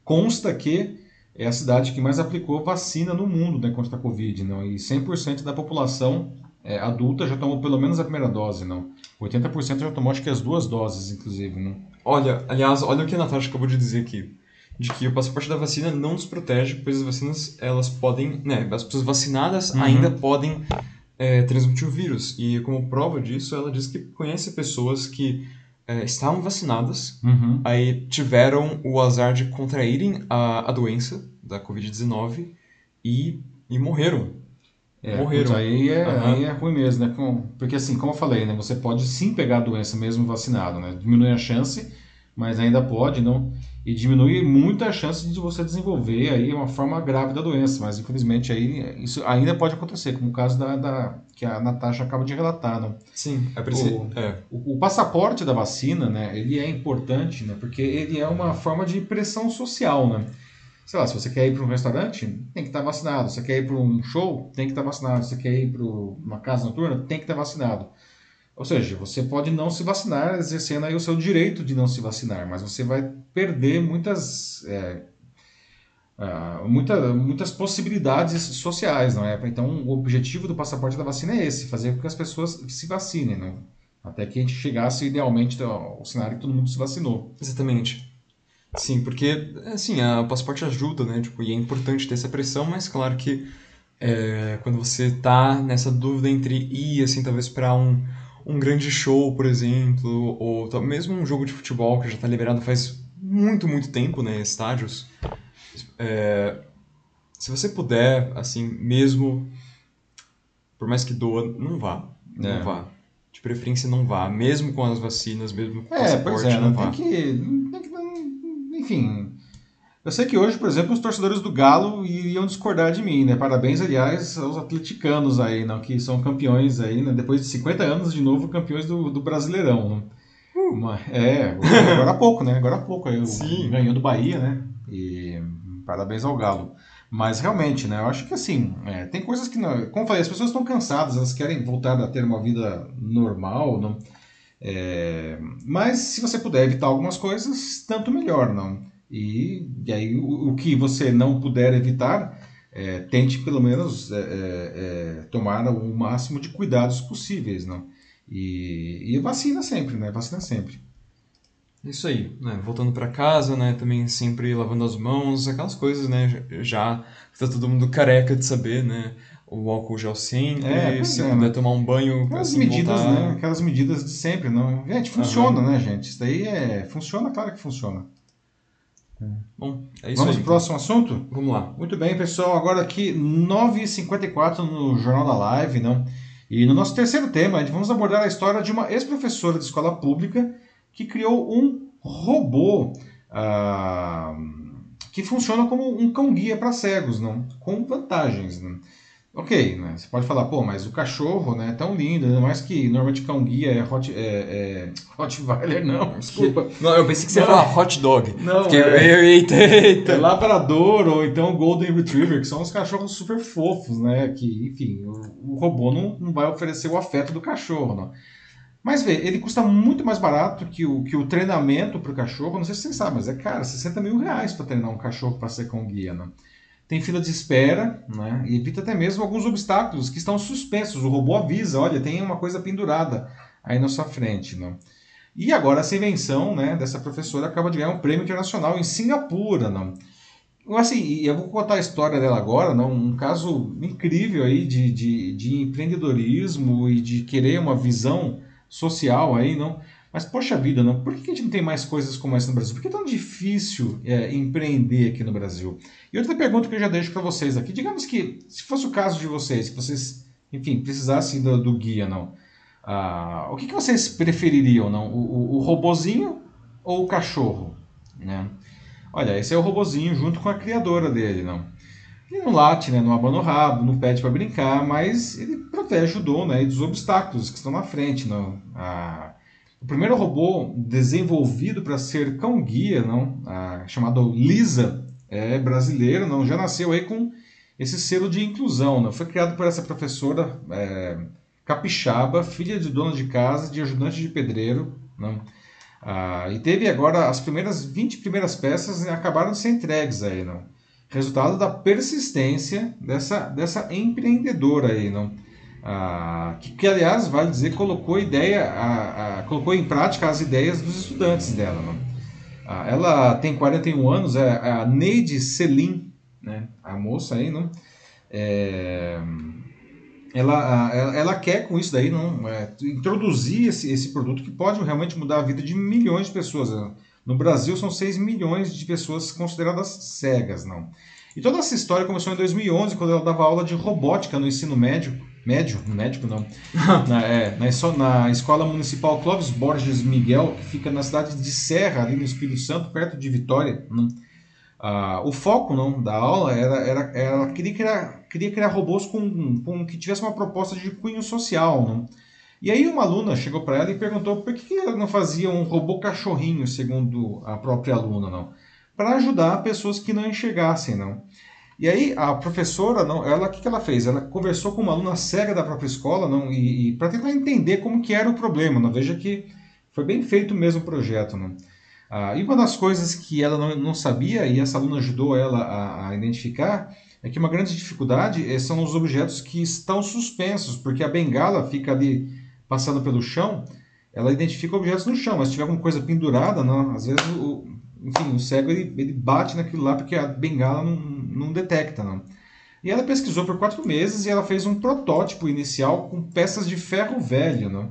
consta que é a cidade que mais aplicou vacina no mundo né, contra a Covid, não, e 100% da população é, adulta já tomou pelo menos a primeira dose, não. 80% já tomou acho que as duas doses, inclusive, não.
Olha, aliás, olha o que a Natasha acabou de dizer aqui de que o passaporte da vacina não nos protege, pois as vacinas elas podem, né, as pessoas vacinadas uhum. ainda podem é, transmitir o vírus. E como prova disso, ela diz que conhece pessoas que é, estavam vacinadas,
Uhum.
aí tiveram o azar de contraírem a, a doença da Covid-19 e, e morreram.
É,
Morreram.
aí, é,
Aham.
aí é ruim mesmo, né? Com- porque assim, como eu falei, né? Você pode sim pegar a doença mesmo vacinado, né? Diminui a chance, mas ainda pode, não? E diminui muito a chance de você desenvolver aí uma forma grave da doença, mas infelizmente aí isso ainda pode acontecer, como o caso da, da- que a Natasha acaba de relatar, não?
Sim, é preciso.
O-
É,
O, o passaporte da vacina, né, ele é importante, né, porque ele é uma forma de pressão social, né? Sei lá, se você quer ir para um restaurante, tem que estar vacinado. Se você quer ir para um show, tem que estar vacinado. Se você quer ir para uma casa noturna, tem que estar vacinado. Ou seja, você pode não se vacinar, exercendo aí o seu direito de não se vacinar, mas você vai perder muitas, é, ah, muita- muitas possibilidades sociais, não é? Então, o objetivo do passaporte da vacina é esse, fazer com que as pessoas se vacinem, né? Até que a gente chegasse, idealmente, ao cenário que todo mundo se vacinou.
exatamente. Sim, porque, assim, a- o passaporte ajuda, né? Tipo, e é importante ter essa pressão, mas claro que é, quando você tá nessa dúvida entre ir, assim, talvez para um, um grande show, por exemplo, ou mesmo um jogo de futebol que já tá liberado faz muito, muito tempo, né? Estádios. É, se você puder, assim, mesmo, por mais que doa, não vá. Não
É.
vá. De preferência, não vá. Mesmo com as vacinas, mesmo com o
É,
passaporte,
pois é,
não
né?
vá.
tem que, tem que. Enfim. Eu sei que hoje, por exemplo, os torcedores do Galo iriam discordar de mim, né? Parabéns, aliás, aos atleticanos aí, não, que são campeões aí, né? Depois de 50 anos, de novo, campeões do, do Brasileirão. Né? Uma- é, agora há pouco, né? Agora há pouco. Aí, o-
Sim.
Ganhou do Bahia, né? E parabéns ao Galo. Mas realmente, né? Eu acho que assim, é, tem coisas que, não, como eu falei, as pessoas estão cansadas, elas querem voltar a ter uma vida normal, não? É, mas se você puder evitar algumas coisas, tanto melhor, não? E, e aí o, o que você não puder evitar, é, tente pelo menos é, é, é, tomar o máximo de cuidados possíveis, não? E, e vacina sempre, né? Vacina sempre.
Isso aí, né? Voltando pra casa, né? Também sempre lavando as mãos, aquelas coisas, né? Já tá todo mundo careca de saber, né? O álcool gel sempre,
É,
se
é,
puder
né?
tomar um banho,
Aquelas
assim,
medidas,
voltar...
né? Aquelas medidas de sempre, não? Gente, funciona, né, gente? Isso daí é. Funciona, claro que funciona.
Bom, é isso
Vamos
aí.
pro próximo assunto?
Vamos lá.
Muito bem, pessoal. Agora aqui, 9h54 no Jornal da Live, não? E no nosso terceiro tema, vamos abordar a história de uma ex-professora de escola pública que criou um robô ah, que funciona como um cão-guia para cegos, não? Com vantagens, não? Ok, né? Você pode falar, pô, mas o cachorro, né, é tão lindo, ainda mais que normalmente cão-guia é, hot, é, é Rottweiler, não, desculpa.
Não, eu pensei que você ia falar hot dog.
Não,
Porque,
é-
eita, eita.
é labrador ou então golden retriever, que são uns cachorros super fofos, né? Que, enfim, o, o robô não, não vai oferecer o afeto do cachorro, não. Mas vê, ele custa muito mais barato que o, que o treinamento para o cachorro. Não sei se vocês sabem, mas é caro, 60 mil reais para treinar um cachorro para ser com guia, né? Tem fila de espera, né? E evita até mesmo alguns obstáculos que estão suspensos. O robô avisa, olha, tem uma coisa pendurada aí na sua frente, né? E agora essa invenção, né, dessa professora acaba de ganhar um prêmio internacional em Singapura, não? Assim, e eu vou contar a história dela agora, não? um caso incrível aí de, de, de empreendedorismo e de querer uma visão social aí, não? Mas, poxa vida, não? por que a gente não tem mais coisas como essa no Brasil? Por que é tão difícil é, empreender aqui no Brasil? E outra pergunta que eu já deixo para vocês aqui, digamos que, se fosse o caso de vocês, que vocês, enfim, precisassem do, do guia, não? Ah, o que, que vocês prefeririam, não? O, o, o robozinho ou o cachorro, né? Olha, esse é o robozinho junto com a criadora dele, não? Ele não late, né? Não abana o rabo, não pede para brincar, mas ele protege o dono aí dos obstáculos que estão na frente, não? Ah, o primeiro robô desenvolvido para ser cão-guia, não? Ah, chamado Lisa, é brasileiro, não? Já nasceu aí com esse selo de inclusão, não? Foi criado por essa professora é, capixaba, filha de dona de casa, de ajudante de pedreiro, não? Ah, e teve agora as primeiras 20 primeiras peças né, acabaram de ser entregues aí, não? Resultado da persistência dessa, dessa empreendedora aí, não? Ah, que, que, aliás, vale dizer, colocou ideia, a, a, colocou em prática as ideias dos estudantes dela, não? Ah, ela tem 41 anos, é a Neide Selim, né? A moça aí, não? É... ela, ela, ela quer com isso daí não é, introduzir esse, esse produto que pode realmente mudar a vida de milhões de pessoas. Né? No Brasil são 6 milhões de pessoas consideradas cegas, não. E toda essa história começou em 2011, quando ela dava aula de robótica no ensino médio, médio, médico não, na, é, na, na, Escola Municipal Clóvis Borges Miguel, que fica na cidade de Serra, ali no Espírito Santo, perto de Vitória. Ah, o foco não, da aula era, era, ela queria criar, queria criar robôs com, com que tivesse uma proposta de cunho social. Não? E aí uma aluna chegou para ela e perguntou por que, que ela não fazia um robô cachorrinho, segundo a própria aluna, não? Para ajudar pessoas que não enxergassem, não. E aí a professora, não, ela o que, que ela fez? Ela conversou com uma aluna cega da própria escola, não, e, e para tentar entender como que era o problema, não. Veja que foi bem feito mesmo o projeto, não. Ah, e uma das coisas que ela não, não sabia, e essa aluna ajudou ela a, a, identificar, é que uma grande dificuldade eh, são os objetos que estão suspensos, porque a bengala fica ali passando pelo chão, ela identifica objetos no chão, mas se tiver alguma coisa pendurada, não, às vezes o, enfim, o cego ele, ele bate naquilo lá porque a bengala não, não detecta. Não. E ela pesquisou por quatro meses e ela fez um protótipo inicial com peças de ferro velho. Não.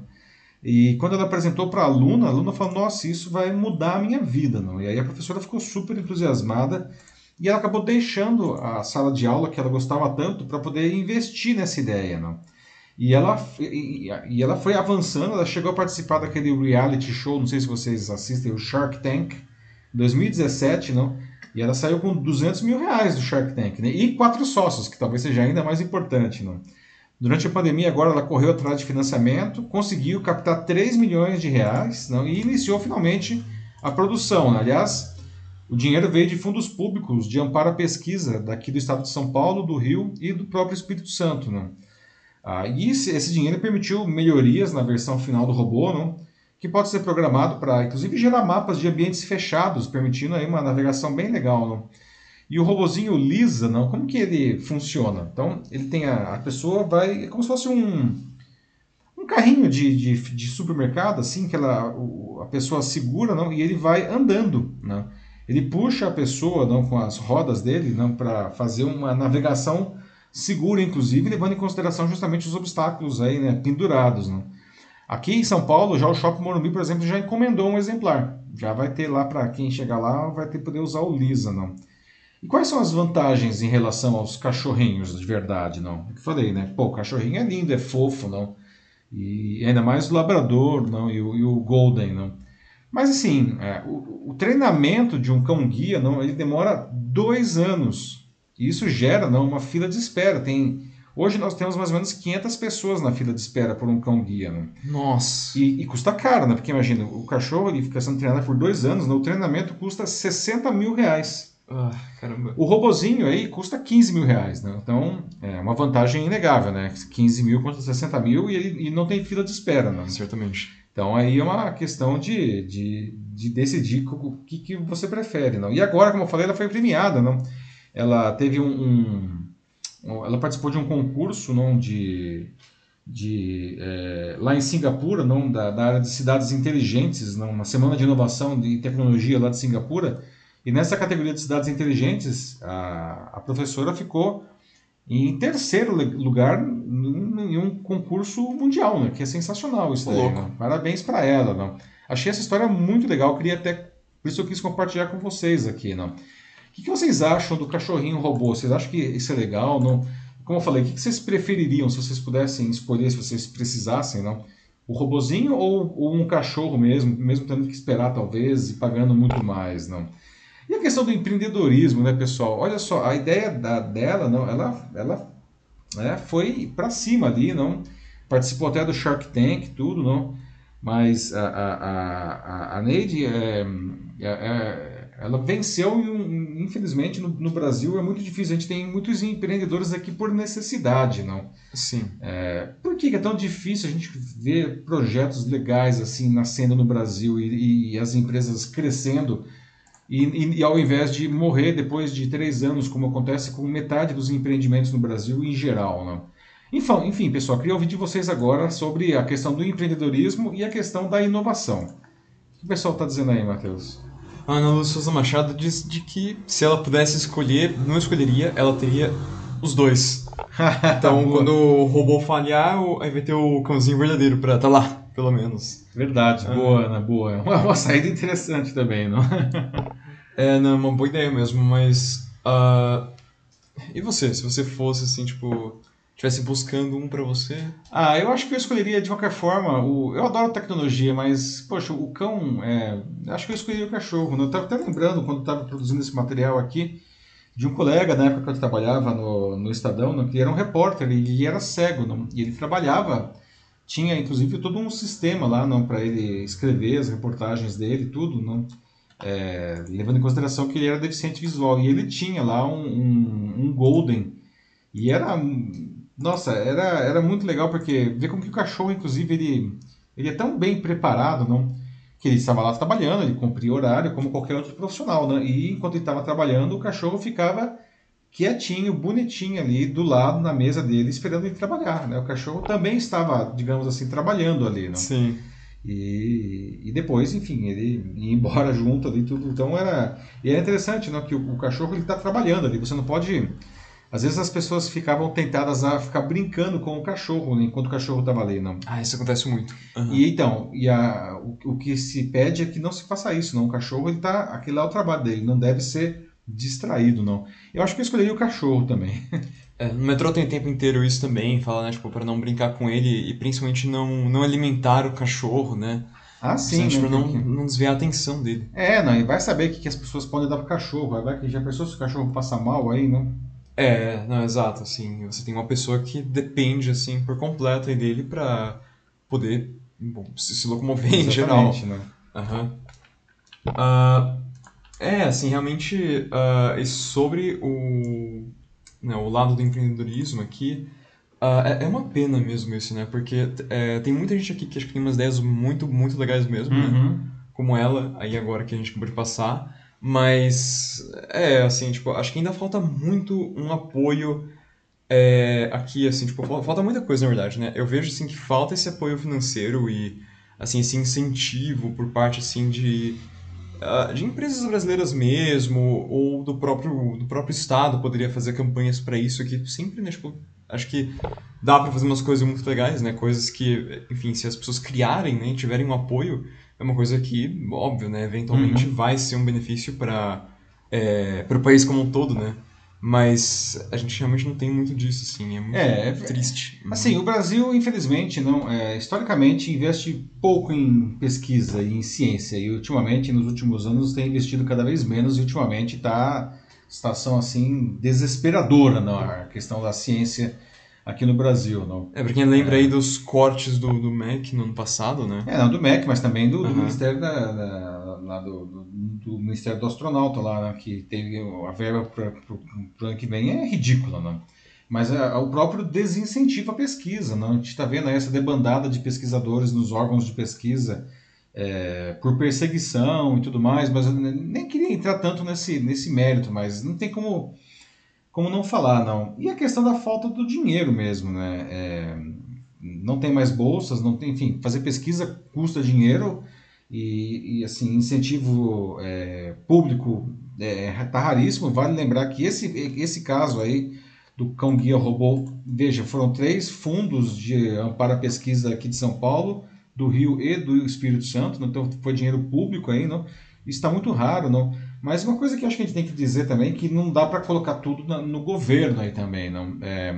E quando ela apresentou para a aluna, a aluna falou: Nossa, isso vai mudar a minha vida. Não? E aí a professora ficou super entusiasmada e ela acabou deixando a sala de aula que ela gostava tanto para poder investir nessa ideia. Não? E ela, e, e, ela foi avançando, ela chegou a participar daquele reality show, não sei se vocês assistem, o Shark Tank, 2017, não? E ela saiu com 200 mil reais do Shark Tank, né? E quatro sócios, que talvez seja ainda mais importante, não? Durante a pandemia, agora ela correu atrás de financiamento, conseguiu captar 3 milhões de reais não? e iniciou finalmente a produção. Né? Aliás, o dinheiro veio de fundos públicos de amparo à pesquisa daqui do estado de São Paulo, do Rio e do próprio Espírito Santo. Não? Ah, e esse, dinheiro permitiu melhorias na versão final do robô, não? Que pode ser programado para, inclusive, gerar mapas de ambientes fechados, permitindo aí uma navegação bem legal. Não? E o robozinho Lisa, não, como que ele funciona? Então, ele tem a, a pessoa vai, é como se fosse um, um carrinho de, de, de supermercado, assim, que ela, o, a pessoa segura, não, e ele vai andando, não. Ele puxa a pessoa, não, com as rodas dele, não, para fazer uma navegação segura, inclusive, levando em consideração justamente os obstáculos aí, né, pendurados, não. Aqui em São Paulo, já o Shopping Morumbi, por exemplo, já encomendou um exemplar. Já vai ter lá para quem chegar lá, vai ter poder usar o Lisa, não. E quais são as vantagens em relação aos cachorrinhos de verdade, não? Eu falei, né? Pô, o cachorrinho é lindo, é fofo, não? E ainda mais o labrador, não? E o, e o golden, não? Mas assim, é, o, o, treinamento de um cão guia, não? Ele demora dois anos. E isso gera, não? Uma fila de espera. Tem Hoje nós temos mais ou menos 500 pessoas na fila de espera por um cão guia. Né?
Nossa!
E, e, custa caro, né? Porque imagina, o cachorro ele fica sendo treinado por dois anos, né? o treinamento custa 60 mil reais.
Ah, caramba.
O robozinho aí custa 15 mil reais, né? Então, é uma vantagem inegável, né? 15 mil contra 60 mil e ele e não tem fila de espera, né?
Certamente.
Então, aí é uma questão de, de, de decidir o que, que você prefere, não? E agora, como eu falei, ela foi premiada, não? Ela teve um, um ela participou de um concurso, não, de, de é, lá em Singapura, não, da, da área de cidades inteligentes, não, uma semana de inovação de tecnologia lá de Singapura, e nessa categoria de cidades inteligentes, a, a professora ficou em terceiro lugar em um concurso mundial, né? Que é sensacional isso daí. Né? Parabéns para ela, não? Achei essa história muito legal, queria até por isso eu quis compartilhar com vocês aqui, não? Que, que vocês acham do cachorrinho robô? Vocês acham que isso é legal, não? Como eu falei, o que, que vocês prefeririam se vocês pudessem escolher, se vocês precisassem, não? O robozinho ou, ou um cachorro mesmo, mesmo tendo que esperar talvez e pagando muito mais, não? E a questão do empreendedorismo, né, pessoal? Olha só, a ideia da, dela, não, ela, ela né, foi para cima ali, não? Participou até do Shark Tank, tudo, não? Mas a, a, a, a Neide, é, é, é, ela venceu e, infelizmente, no, no, Brasil é muito difícil. A gente tem muitos empreendedores aqui por necessidade, não?
Sim.
É, por que é tão difícil a gente ver projetos legais assim nascendo no Brasil e, e as empresas crescendo e, e, e, ao invés de morrer depois de três anos, como acontece com metade dos empreendimentos no Brasil em geral. Né? Enfim, enfim, pessoal, queria ouvir de vocês agora sobre a questão do empreendedorismo e a questão da inovação. O que o pessoal está dizendo aí, Matheus?
A Ana Lúcia Machado diz de que se ela pudesse escolher, não escolheria, ela teria os dois. Então, quando o robô falhar, aí vai ter o cãozinho verdadeiro pra tá lá, pelo menos.
Verdade, ah. boa, Ana, boa. Uma, uma saída interessante também, não?
é, não, uma boa ideia mesmo, mas. Uh... E você? Se você fosse assim, tipo estivesse buscando um para você?
Ah, eu acho que eu escolheria de qualquer forma. O, eu adoro tecnologia, mas, poxa, o cão. É, acho que eu escolheria o cachorro. Né? Eu estava até lembrando, quando estava produzindo esse material aqui, de um colega na época que eu trabalhava no, no Estadão, né, que era um repórter e, era cego. Não? E ele trabalhava, tinha inclusive todo um sistema lá para ele escrever as reportagens dele, tudo, não? É, levando em consideração que ele era deficiente visual. E ele tinha lá um, um, um Golden. E era nossa, era, era muito legal porque ver como que o cachorro, inclusive, ele, ele é tão bem preparado, não? Que ele estava lá trabalhando, ele cumpria horário como qualquer outro profissional, né? E enquanto ele estava trabalhando, o cachorro ficava quietinho, bonitinho ali do lado na mesa dele, esperando ele trabalhar, né? O cachorro também estava, digamos assim, trabalhando ali, não?
Sim.
E, e depois, enfim, ele ia embora junto ali tudo. Então era e é interessante, não? Que o, o cachorro ele está trabalhando ali. Você não pode às vezes as pessoas ficavam tentadas a ficar brincando com o cachorro né, enquanto o cachorro estava ali, não?
Ah, isso acontece muito.
Uhum. E então, e a, o, o, que se pede é que não se faça isso, não. O cachorro ele tá, aquele é o trabalho dele, não deve ser distraído, não. Eu acho que eu escolheria o cachorro também.
É, no metrô tem o tempo inteiro isso também, fala, né, tipo, para não brincar com ele e principalmente não, não alimentar o cachorro, né?
Ah, sim. Né?
Tipo, não, não desviar a atenção dele.
É, não, e vai saber o que, que as pessoas podem dar pro cachorro, vai que já pensou se o cachorro passa mal aí, não?
É, não, exato, assim, você tem uma pessoa que depende, assim, por completo dele para poder, bom, se, se locomover em geral.
né?
Uhum. Uh, é, assim, realmente, uh, sobre o, né, o lado do empreendedorismo aqui, uh, é, é, uma pena mesmo isso, né? Porque é, tem muita gente aqui que acho que tem umas ideias muito, muito legais mesmo, né?
uhum.
né? Como ela, aí agora que a gente acabou de passar. Mas, é, assim, tipo, acho que ainda falta muito um apoio é, aqui, assim, tipo, falta muita coisa, na verdade, né? Eu vejo, assim, que falta esse apoio financeiro e, assim, esse incentivo por parte, assim, de, uh, de empresas brasileiras mesmo, ou do próprio, do próprio Estado poderia fazer campanhas para isso, que sempre, né, tipo, acho que dá para fazer umas coisas muito legais, né? Coisas que, enfim, se as pessoas criarem, né, tiverem um apoio é uma coisa que, óbvio, né, eventualmente uhum. vai ser um benefício para é, o país como um todo, né? Mas a gente realmente não tem muito disso, assim, é muito é, triste.
Assim, o Brasil, infelizmente, não é, historicamente investe pouco em pesquisa e em ciência, e ultimamente, nos últimos anos, tem investido cada vez menos, e ultimamente está situação, assim, desesperadora na questão da ciência aqui no Brasil. Não.
É, pra quem lembra é. aí dos cortes do, do MEC no ano passado, né?
É, não do MEC, mas também do, do Ministério da, da do, do, do, Ministério do Astronauta lá, né? que teve a verba para o ano que vem é ridícula, né? Mas o próprio desincentivo à pesquisa, não? A gente está vendo aí essa debandada de pesquisadores nos órgãos de pesquisa é, por perseguição e tudo mais, mas eu nem queria entrar tanto nesse, nesse mérito, mas não tem como como não falar, não. E a questão da falta do dinheiro mesmo, né? É, não tem mais bolsas, não tem, enfim, fazer pesquisa custa dinheiro e, e assim, incentivo é, público é, tá raríssimo. Vale lembrar que esse, esse caso aí do cão guia robô, veja, foram três fundos de amparo à pesquisa aqui de São Paulo, do Rio e do Espírito Santo, então foi dinheiro público aí, não? Isso está muito raro, não? Mas uma coisa que acho que a gente tem que dizer também é que não dá para colocar tudo no governo aí também, não. É,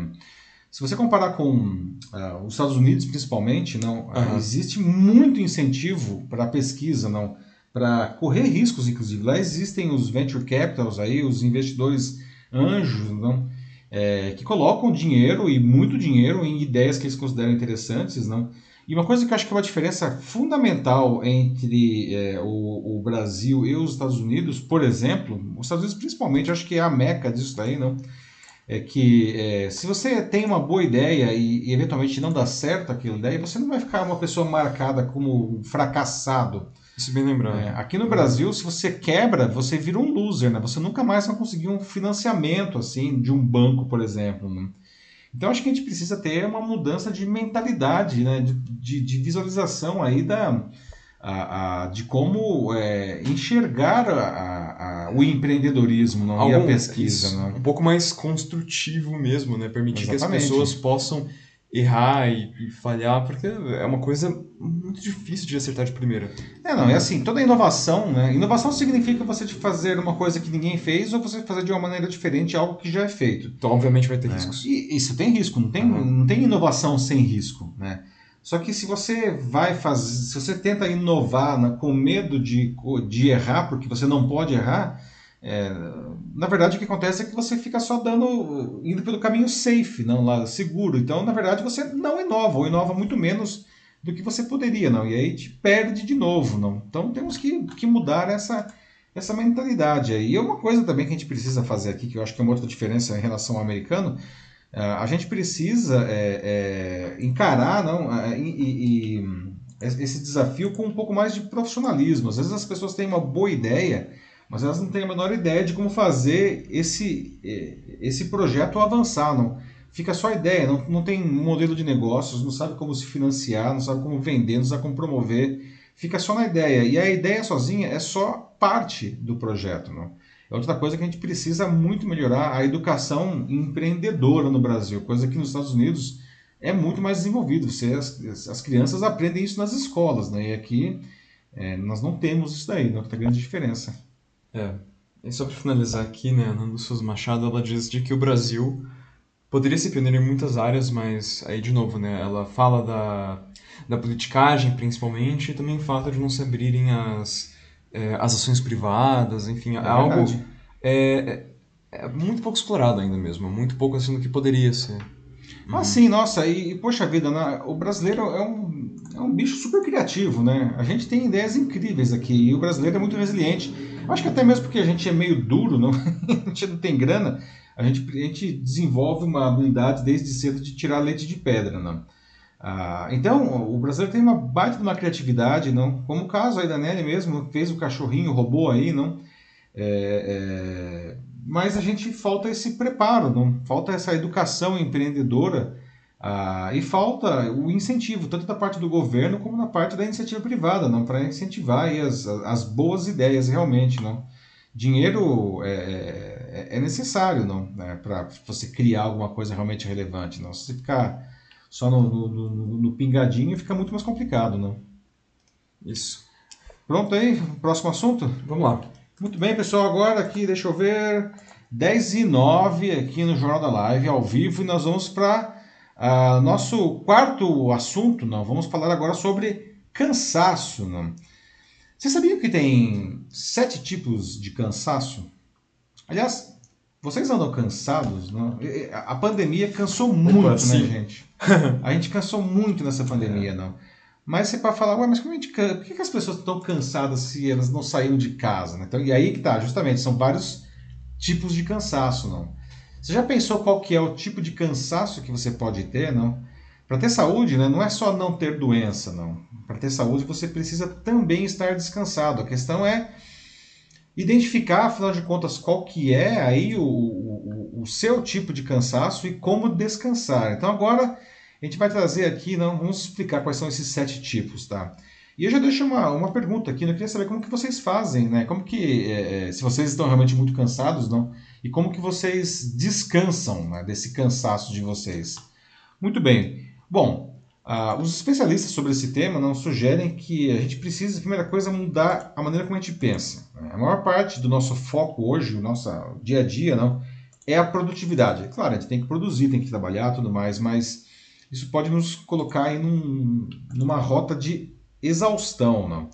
se você comparar com uh, os Estados Unidos, principalmente, não, uhum. uh, existe muito incentivo para pesquisa, não, para correr riscos, inclusive. Lá existem os venture capitals aí, os investidores anjos, não, é, que colocam dinheiro e muito dinheiro em ideias que eles consideram interessantes, não. E uma coisa que eu acho que é uma diferença fundamental entre é, o, o, Brasil e os Estados Unidos, por exemplo, os Estados Unidos principalmente, acho que é a meca disso daí, não? É que é, se você tem uma boa ideia e, e, eventualmente não dá certo aquela ideia, você não vai ficar uma pessoa marcada como fracassado.
Isso bem lembrado. É,
aqui no Brasil, se você quebra, você vira um loser, né? Você nunca mais vai conseguir um financiamento assim de um banco, por exemplo. Né? Então acho que a gente precisa ter uma mudança de mentalidade, né? de, de, de visualização aí da, a, a, de como é, enxergar a, o empreendedorismo não? Algum, e a pesquisa. Não?
Um pouco mais construtivo mesmo, né? Permitir Exatamente. que as pessoas possam errar e, e, falhar, porque é uma coisa muito difícil de acertar de primeira.
É, não, é assim, toda inovação, né? Inovação significa você fazer uma coisa que ninguém fez ou você fazer de uma maneira diferente algo que já é feito.
Então, obviamente, vai ter é. riscos.
E isso tem risco, não tem, uhum. não tem inovação sem risco, né? Só que se você vai fazer, se você tenta inovar né, com medo de, de errar, porque você não pode errar, é, na verdade, o que acontece é que você fica só dando, indo pelo caminho safe, não lá seguro. Então, na verdade, você não inova, ou inova muito menos do que você poderia, não. E aí te perde de novo, não. Então, temos que, que mudar essa, essa mentalidade aí. E uma coisa também que a gente precisa fazer aqui, que eu acho que é uma outra diferença em relação ao americano, é, a gente precisa é, é, encarar não, e, e, esse desafio com um pouco mais de profissionalismo. Às vezes as pessoas têm uma boa ideia mas elas não têm a menor ideia de como fazer esse, é, esse projeto avançar. Não. Fica só a ideia, não, não tem modelo de negócios, não sabe como se financiar, não sabe como vender, não sabe como promover. Fica só na ideia. E a ideia sozinha é só parte do projeto. Não. É outra coisa que a gente precisa muito melhorar a educação empreendedora no Brasil, coisa que nos Estados Unidos é muito mais desenvolvido. Você, as, as crianças aprendem isso nas escolas, né? e aqui é, nós não temos isso daí, não tem grande diferença.
É. E só para finalizar aqui, né, a Nando Souza Machado, ela diz de que o Brasil poderia ser pioneiro em muitas áreas, mas aí de novo, né, ela fala da, da politicagem principalmente e também o fato de não se abrirem as, é, as ações privadas, enfim, é, é algo é, é, muito pouco explorado ainda mesmo, muito pouco assim do que poderia ser.
Ah, sim, nossa, e, e poxa vida, né, o brasileiro é um, é um bicho super criativo, né? A gente tem ideias incríveis aqui e o brasileiro é muito resiliente. Acho que até mesmo porque a gente é meio duro, não? a gente não tem grana, a gente, a gente desenvolve uma habilidade desde cedo de tirar leite de pedra, não? Ah, então, o brasileiro tem uma baita de uma criatividade, não? Como o caso aí da Nelly mesmo, fez o cachorrinho, robô aí, não? É, é... Mas a gente falta esse preparo, não? Falta essa educação empreendedora ah, e falta o incentivo, tanto da parte do governo como na parte da iniciativa privada, não para incentivar as, as boas ideias realmente, não. Dinheiro é, é, é necessário, não, né, para você criar alguma coisa realmente relevante, não. Se você ficar só no, no, no, no pingadinho, fica muito mais complicado, não.
Isso.
Pronto aí, próximo assunto?
Vamos lá.
Muito bem, pessoal, agora aqui, deixa eu ver, 10 e 9 aqui no Jornal da Live, ao vivo, e nós vamos para Uh, nosso quarto assunto, não, vamos falar agora sobre cansaço. Não? Você sabia que tem sete tipos de cansaço? Aliás, vocês andam cansados? Não? A pandemia cansou muito, Opa, né, gente? A gente cansou muito nessa pandemia, é. não. Mas você pode falar, ué, mas como a gente, por que, as pessoas estão cansadas se elas não saíram de casa? Né? Então, e aí que tá, justamente, são vários tipos de cansaço, não. Você já pensou qual que é o tipo de cansaço que você pode ter, não? Para ter saúde, né, não é só não ter doença, não. Para ter saúde, você precisa também estar descansado. A questão é identificar, afinal de contas, qual que é aí o, o, o seu tipo de cansaço e como descansar. Então agora a gente vai trazer aqui, não, vamos explicar quais são esses sete tipos, tá? E eu já deixo uma, uma pergunta aqui, né? eu queria saber como que vocês fazem, né? Como que, é, se vocês estão realmente muito cansados, não? e como que vocês descansam né, desse cansaço de vocês. Muito bem. Bom, uh, os especialistas sobre esse tema não sugerem que a gente precisa, primeira coisa, mudar a maneira como a gente pensa. A maior parte do nosso foco hoje, o nosso dia a dia, não, é a produtividade. Claro, a gente tem que produzir, tem que trabalhar, tudo mais, mas isso pode nos colocar em num, numa rota de exaustão, não?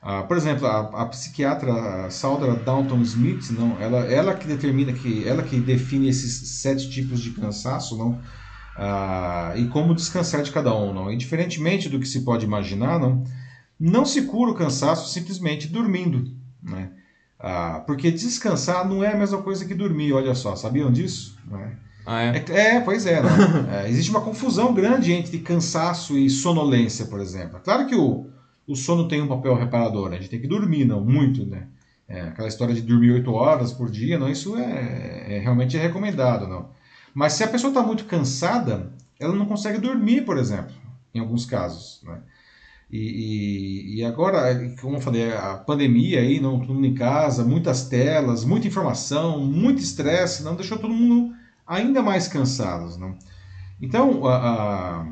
Ah, por exemplo, a, a psiquiatra Sandra Downton Smith, não, ela, ela que determina que ela que define esses sete tipos de cansaço, não, ah, e como descansar de cada um, não. E diferentemente do que se pode imaginar, não, não se cura o cansaço simplesmente dormindo, né? Ah, porque descansar não é a mesma coisa que dormir, olha só, sabiam disso?
Né? Ah, é?
É, é? pois é, é, Existe uma confusão grande entre cansaço e sonolência, por exemplo. Claro que o, o sono tem um papel reparador, né? a gente tem que dormir, não muito, né? É, aquela história de dormir 8 horas por dia, não, isso é, é realmente é recomendado, não. Mas se a pessoa está muito cansada, ela não consegue dormir, por exemplo, em alguns casos, né? E, e, e, agora, como eu falei, a pandemia aí, não, todo mundo em casa, muitas telas, muita informação, muito estresse, não deixou todo mundo ainda mais cansados, não? Então, a, a,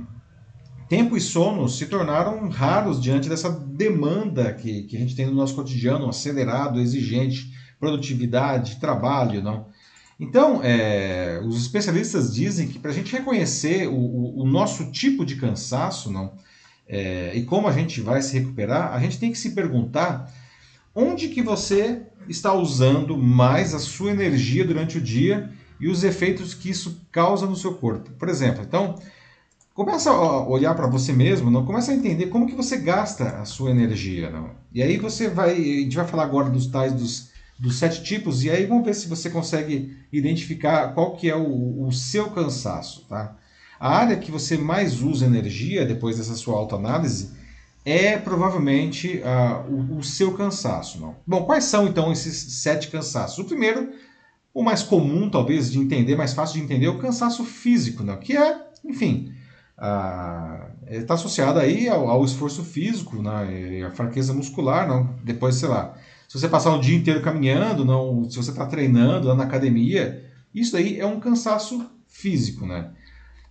tempo e sono se tornaram raros diante dessa demanda que, que a gente tem no nosso cotidiano, acelerado, exigente, produtividade, trabalho, não? Então, é, os especialistas dizem que para a gente reconhecer o, o, o, nosso tipo de cansaço, não? é, e como a gente vai se recuperar, a gente tem que se perguntar onde que você está usando mais a sua energia durante o dia e os efeitos que isso causa no seu corpo. Por exemplo, então, começa a olhar para você mesmo, não começa a entender como que você gasta a sua energia, não. E aí você vai, a gente vai falar agora dos tais dos, dos sete tipos e aí vamos ver se você consegue identificar qual que é o, o seu cansaço, tá? A área que você mais usa energia depois dessa sua autoanálise é provavelmente uh, o, o, seu cansaço. Não? Bom, quais são então esses sete cansaços? O primeiro, o mais comum talvez de entender, mais fácil de entender, é o cansaço físico, não? que é, enfim, está associado aí ao, ao, esforço físico, né? a fraqueza muscular, não? depois, sei lá, se você passar o dia inteiro caminhando, não, se você está treinando lá na academia, isso aí é um cansaço físico, né?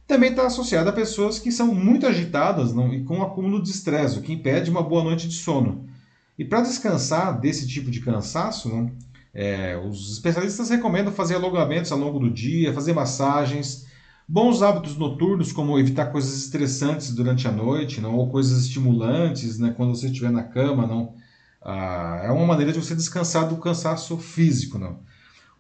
também está associada a pessoas que são muito agitadas não, e com acúmulo de estresse, o que impede uma boa noite de sono. E para descansar desse tipo de cansaço, não, é, os especialistas recomendam fazer alongamentos ao longo do dia, fazer massagens, bons hábitos noturnos, como evitar coisas estressantes durante a noite, não, ou coisas estimulantes né, quando você estiver na cama. Não, ah, é uma maneira de você descansar do cansaço físico. Não.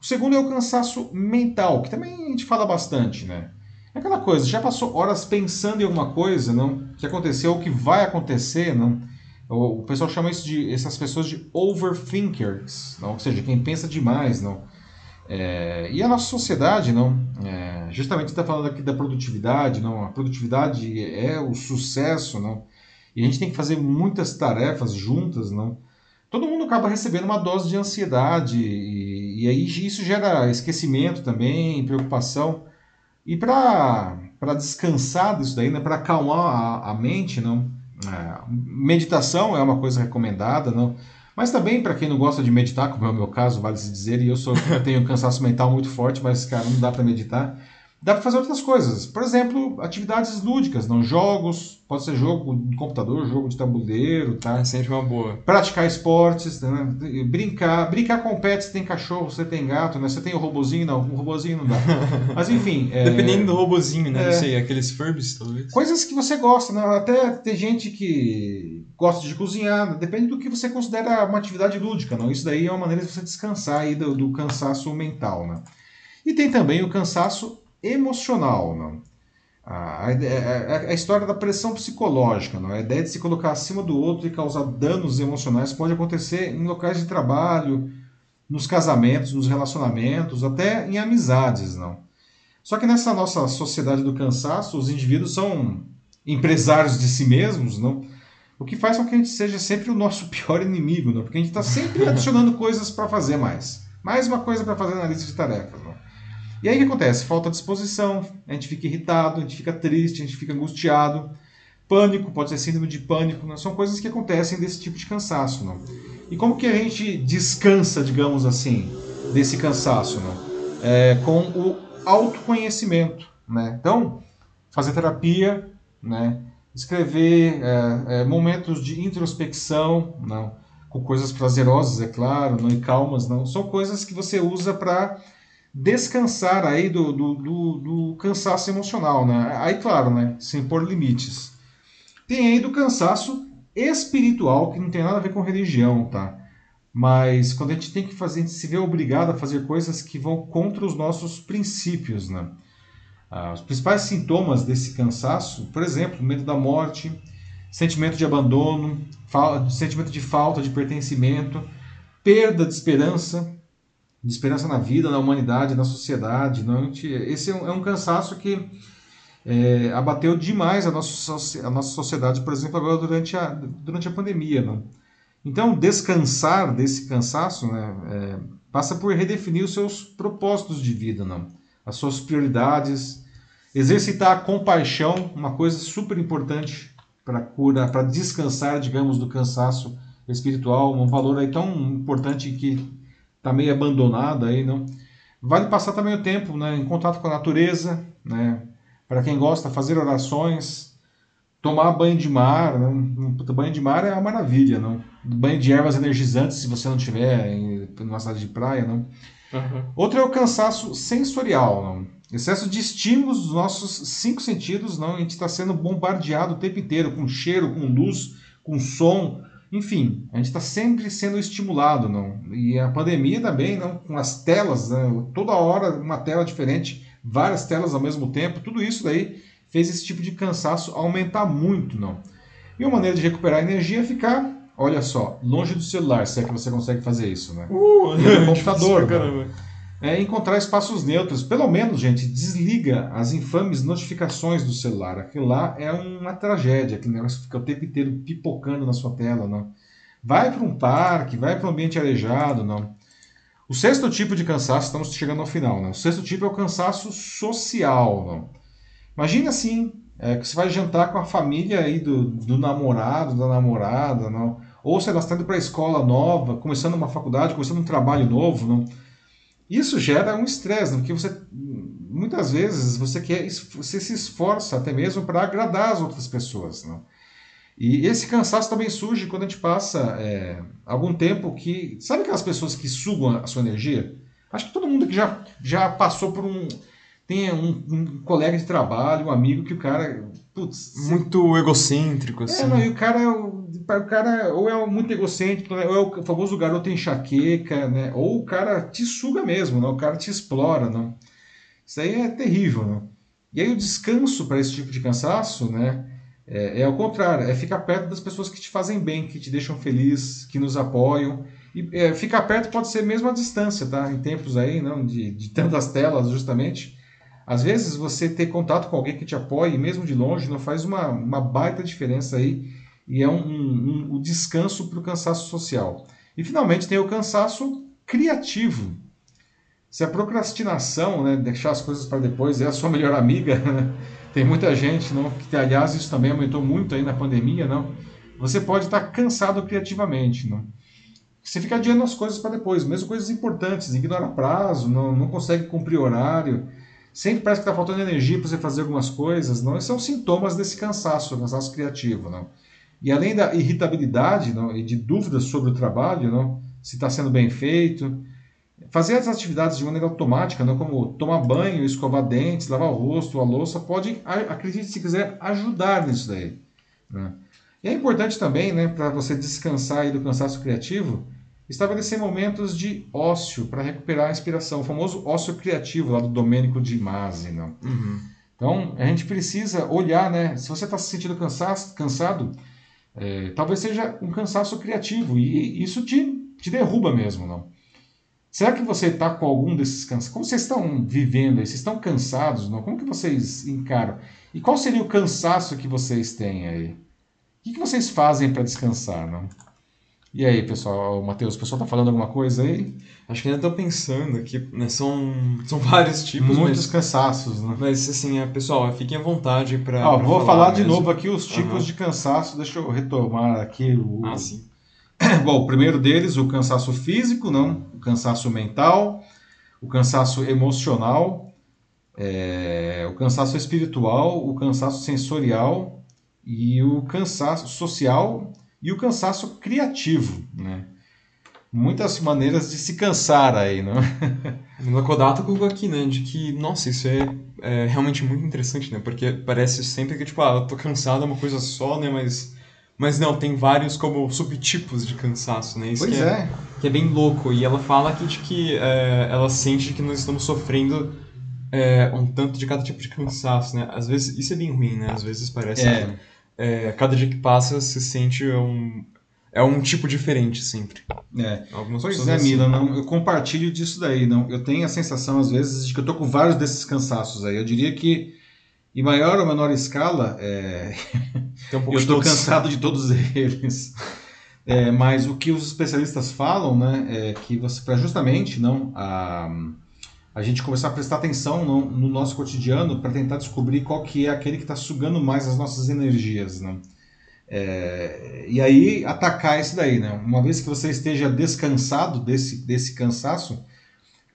O segundo é o cansaço mental, que também a gente fala bastante. Né? É aquela coisa, já passou horas pensando em alguma coisa, não? Que aconteceu ou que vai acontecer, não? O, pessoal chama isso de essas pessoas de overthinkers, não? Ou seja, quem pensa demais, não? É, e a nossa sociedade, não? É, justamente está falando aqui da produtividade, não? A produtividade é o sucesso, não? E a gente tem que fazer muitas tarefas juntas, não? Todo mundo acaba recebendo uma dose de ansiedade e, e aí isso gera esquecimento também, preocupação. E para descansar disso daí, né, para acalmar a, a, mente, não, é, meditação é uma coisa recomendada, não, mas também para quem não gosta de meditar, como é o meu caso, vale se dizer, e eu sou eu tenho um cansaço mental muito forte, mas cara, não dá para meditar. Dá para fazer outras coisas. Por exemplo, atividades lúdicas, não jogos, pode ser jogo de computador, jogo de tabuleiro, tá?
É sempre uma boa.
Praticar esportes, né? brincar, brincar com pets, você tem cachorro, você tem gato, né? Você tem o robozinho, não, o robozinho não dá. Mas enfim,
é... dependendo do robozinho, né? É... Não sei, aqueles Furbies talvez.
Coisas que você gosta, né? Até tem gente que gosta de cozinhar, depende do que você considera uma atividade lúdica, não? Isso daí é uma maneira de você descansar aí do, do cansaço mental, né? E tem também o cansaço emocional. Não? A, a, a, história da pressão psicológica, não? a ideia de se colocar acima do outro e causar danos emocionais pode acontecer em locais de trabalho, nos casamentos, nos relacionamentos, até em amizades. não. Só que nessa nossa sociedade do cansaço, os indivíduos são empresários de si mesmos, não? o que faz com que a gente seja sempre o nosso pior inimigo, não? porque a gente está sempre adicionando coisas para fazer mais. Mais uma coisa para fazer na lista de tarefas. Não? E aí o que acontece? Falta disposição, a gente fica irritado, a gente fica triste, a gente fica angustiado. Pânico, pode ser síndrome de pânico, né? são coisas que acontecem desse tipo de cansaço. Não? E como que a gente descansa, digamos assim, desse cansaço? Não? É, com o autoconhecimento. Né? Então, fazer terapia, né? escrever é, é, momentos de introspecção, não? com coisas prazerosas, é claro, não? e calmas, não. São coisas que você usa para descansar aí do, do, do, do, cansaço emocional, né? Aí, claro, né? Sem pôr limites. Tem aí do cansaço espiritual, que não tem nada a ver com religião, tá? Mas quando a gente tem que fazer, a gente se vê obrigado a fazer coisas que vão contra os nossos princípios, né? Ah, os principais sintomas desse cansaço, por exemplo, medo da morte, sentimento de abandono, sentimento de falta de pertencimento, perda de esperança, de esperança na vida, na humanidade, na sociedade. Não? Esse é um, é um cansaço que é, abateu demais a nossa, a nossa sociedade, por exemplo, agora durante a, durante a pandemia. Não? Então, descansar desse cansaço né, é, passa por redefinir os seus propósitos de vida, não? as suas prioridades, exercitar a compaixão, uma coisa super importante para cura, para descansar, digamos, do cansaço espiritual, um valor aí tão importante que está meio abandonado aí, não? Vale passar também o tempo né, em contato com a natureza, né? Para quem gosta, fazer orações, tomar banho de mar. Né? Banho de mar é uma maravilha, não? Banho de ervas energizantes, se você não tiver em uma cidade de praia, não? Uhum. Outro é o cansaço sensorial, não? Excesso de estímulos dos nossos cinco sentidos, não? A gente está sendo bombardeado o tempo inteiro com cheiro, com luz, com som, enfim, a gente está sempre sendo estimulado, não? E a pandemia também, não? Com as telas, né? toda hora uma tela diferente, várias telas ao mesmo tempo, tudo isso daí fez esse tipo de cansaço aumentar muito, não? E uma maneira de recuperar energia é ficar, olha só, longe do celular, se é que você consegue fazer isso, né?
Uh,
no computador, caramba é encontrar espaços neutros. Pelo menos, gente, desliga as infames notificações do celular. Aquilo lá é uma tragédia, aquele negócio fica o tempo inteiro pipocando na sua tela, não. Vai para um parque, vai para um ambiente arejado, não. O sexto tipo de cansaço, estamos chegando ao final, né? O sexto tipo é o cansaço social, não. Imagina assim, é, que você vai jantar com a família aí do, do namorado, da namorada, não. Ou você está indo para a escola nova, começando uma faculdade, começando um trabalho novo, não isso gera um estresse, porque você muitas vezes você quer você se esforça até mesmo para agradar as outras pessoas, né? E esse cansaço também surge quando a gente passa é, algum tempo que sabe aquelas pessoas que sugam a sua energia? Acho que todo mundo que já já passou por um tem um, um colega de trabalho, um amigo que o cara
putz, muito egocêntrico
assim. É, não, e o cara o cara ou é muito egocêntrico, né? ou é o famoso garoto enxaqueca, né? Ou o cara te suga mesmo, né? O cara te explora, né? Isso aí é terrível, né? E aí o descanso para esse tipo de cansaço, né? É, é ao contrário, é ficar perto das pessoas que te fazem bem, que te deixam feliz, que nos apoiam. E é, ficar perto pode ser mesmo à distância, tá? Em tempos aí, não de, de tantas telas, justamente. Às vezes você ter contato com alguém que te apoie, mesmo de longe, não faz uma, uma baita diferença aí e é um, um, um descanso para o cansaço social. E finalmente tem o cansaço criativo. Se a procrastinação, né, deixar as coisas para depois, é a sua melhor amiga, né? tem muita gente, não, que aliás isso também aumentou muito aí na pandemia, não. Você pode estar cansado criativamente, não. Você fica adiando as coisas para depois, mesmo coisas importantes, ignora prazo, não, não consegue cumprir horário, sempre parece que está faltando energia para você fazer algumas coisas, não. Esses são sintomas desse cansaço, cansaço criativo, não. E além da irritabilidade não, e de dúvidas sobre o trabalho, não, se está sendo bem feito, fazer as atividades de maneira automática, não, como tomar banho, escovar dentes, lavar o rosto, a louça, pode, acredite se quiser, ajudar nisso daí. Né? E é importante também, né, para você descansar do cansaço criativo, estabelecer momentos de ócio para recuperar a inspiração, o famoso ócio criativo lá do Domênico de Masi. Não? Uhum. Então, a gente precisa olhar, né? Se você está se sentindo cansado, cansado é, talvez seja um cansaço criativo e isso te, te derruba mesmo, não? Será que você está com algum desses cansaços? Como vocês estão vivendo aí? Vocês estão cansados? Não? Como que vocês encaram? E qual seria o cansaço que vocês têm aí? O que, que vocês fazem para descansar, não? E aí, pessoal, Matheus, o pessoal tá falando alguma coisa aí?
Acho que ainda estou pensando aqui, né? São, são vários tipos.
Muitos mas, cansaços, né?
Mas assim, é, pessoal, fiquem à vontade para.
Ah, vou falar, falar de novo aqui os tipos uhum. de cansaço. Deixa eu retomar aqui o.
Ah, sim.
Bom, o primeiro deles, o cansaço físico, não, o cansaço mental, o cansaço emocional, é, o cansaço espiritual, o cansaço sensorial e o cansaço social e o cansaço criativo, né? Muitas maneiras de se cansar aí, não?
O Kodato colocou aqui, né, de que, nossa, isso é, é, realmente muito interessante, né? Porque parece sempre que, tipo, ah, eu tô cansado é uma coisa só, né? Mas, mas não, tem vários como subtipos de cansaço, né?
Isso pois que é, é,
Que é bem louco. E ela fala aqui de que é, ela sente que nós estamos sofrendo é, um tanto de cada tipo de cansaço, né? Às vezes, isso é bem ruim, né? Às vezes parece... É é, cada dia que passa se sente um, é um tipo diferente sempre.
É. Algumas pois é, assim. Mila, não, eu compartilho disso daí. Não, eu tenho a sensação, às vezes, de que eu tô com vários desses cansaços aí. Eu diria que, em maior ou menor escala, é... um eu estou cansado de todos eles. É, mas o que os especialistas falam, né, é que você, para justamente não a a gente começar a prestar atenção no, no nosso cotidiano para tentar descobrir qual que é aquele que está sugando mais as nossas energias, né? É, e aí atacar isso daí, né? Uma vez que você esteja descansado desse, desse cansaço,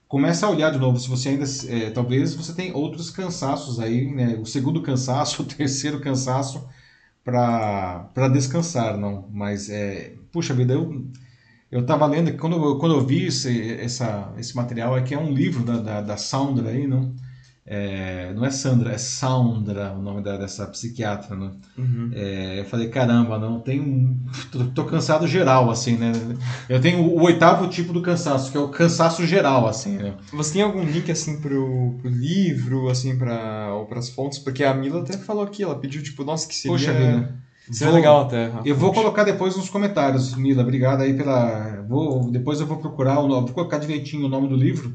começa a olhar de novo. Se você ainda, é, talvez você tem outros cansaços aí, né? O segundo cansaço, o terceiro cansaço para descansar, não. Mas, é, puxa vida, eu eu estava lendo que quando, eu, quando eu vi esse, essa, esse material, é que é um livro da, da, da Sandra aí, não? É, não é Sandra, é Sandra o nome da, dessa psiquiatra, né? Uhum. É, eu falei, caramba, não tenho. Tô, tô, cansado geral, assim, né? Eu tenho o oitavo tipo do cansaço, que é o cansaço geral, assim, né?
Você tem algum link, assim, pro, pro livro, assim, pra, ou pras fontes? Porque a Mila até falou aqui, ela pediu, tipo, nossa, que seria.
Poxa vida.
Isso é legal até.
Eu vou colocar depois nos comentários, Mila. Obrigado aí pela. Vou, depois eu vou procurar o nome, vou colocar direitinho o nome do livro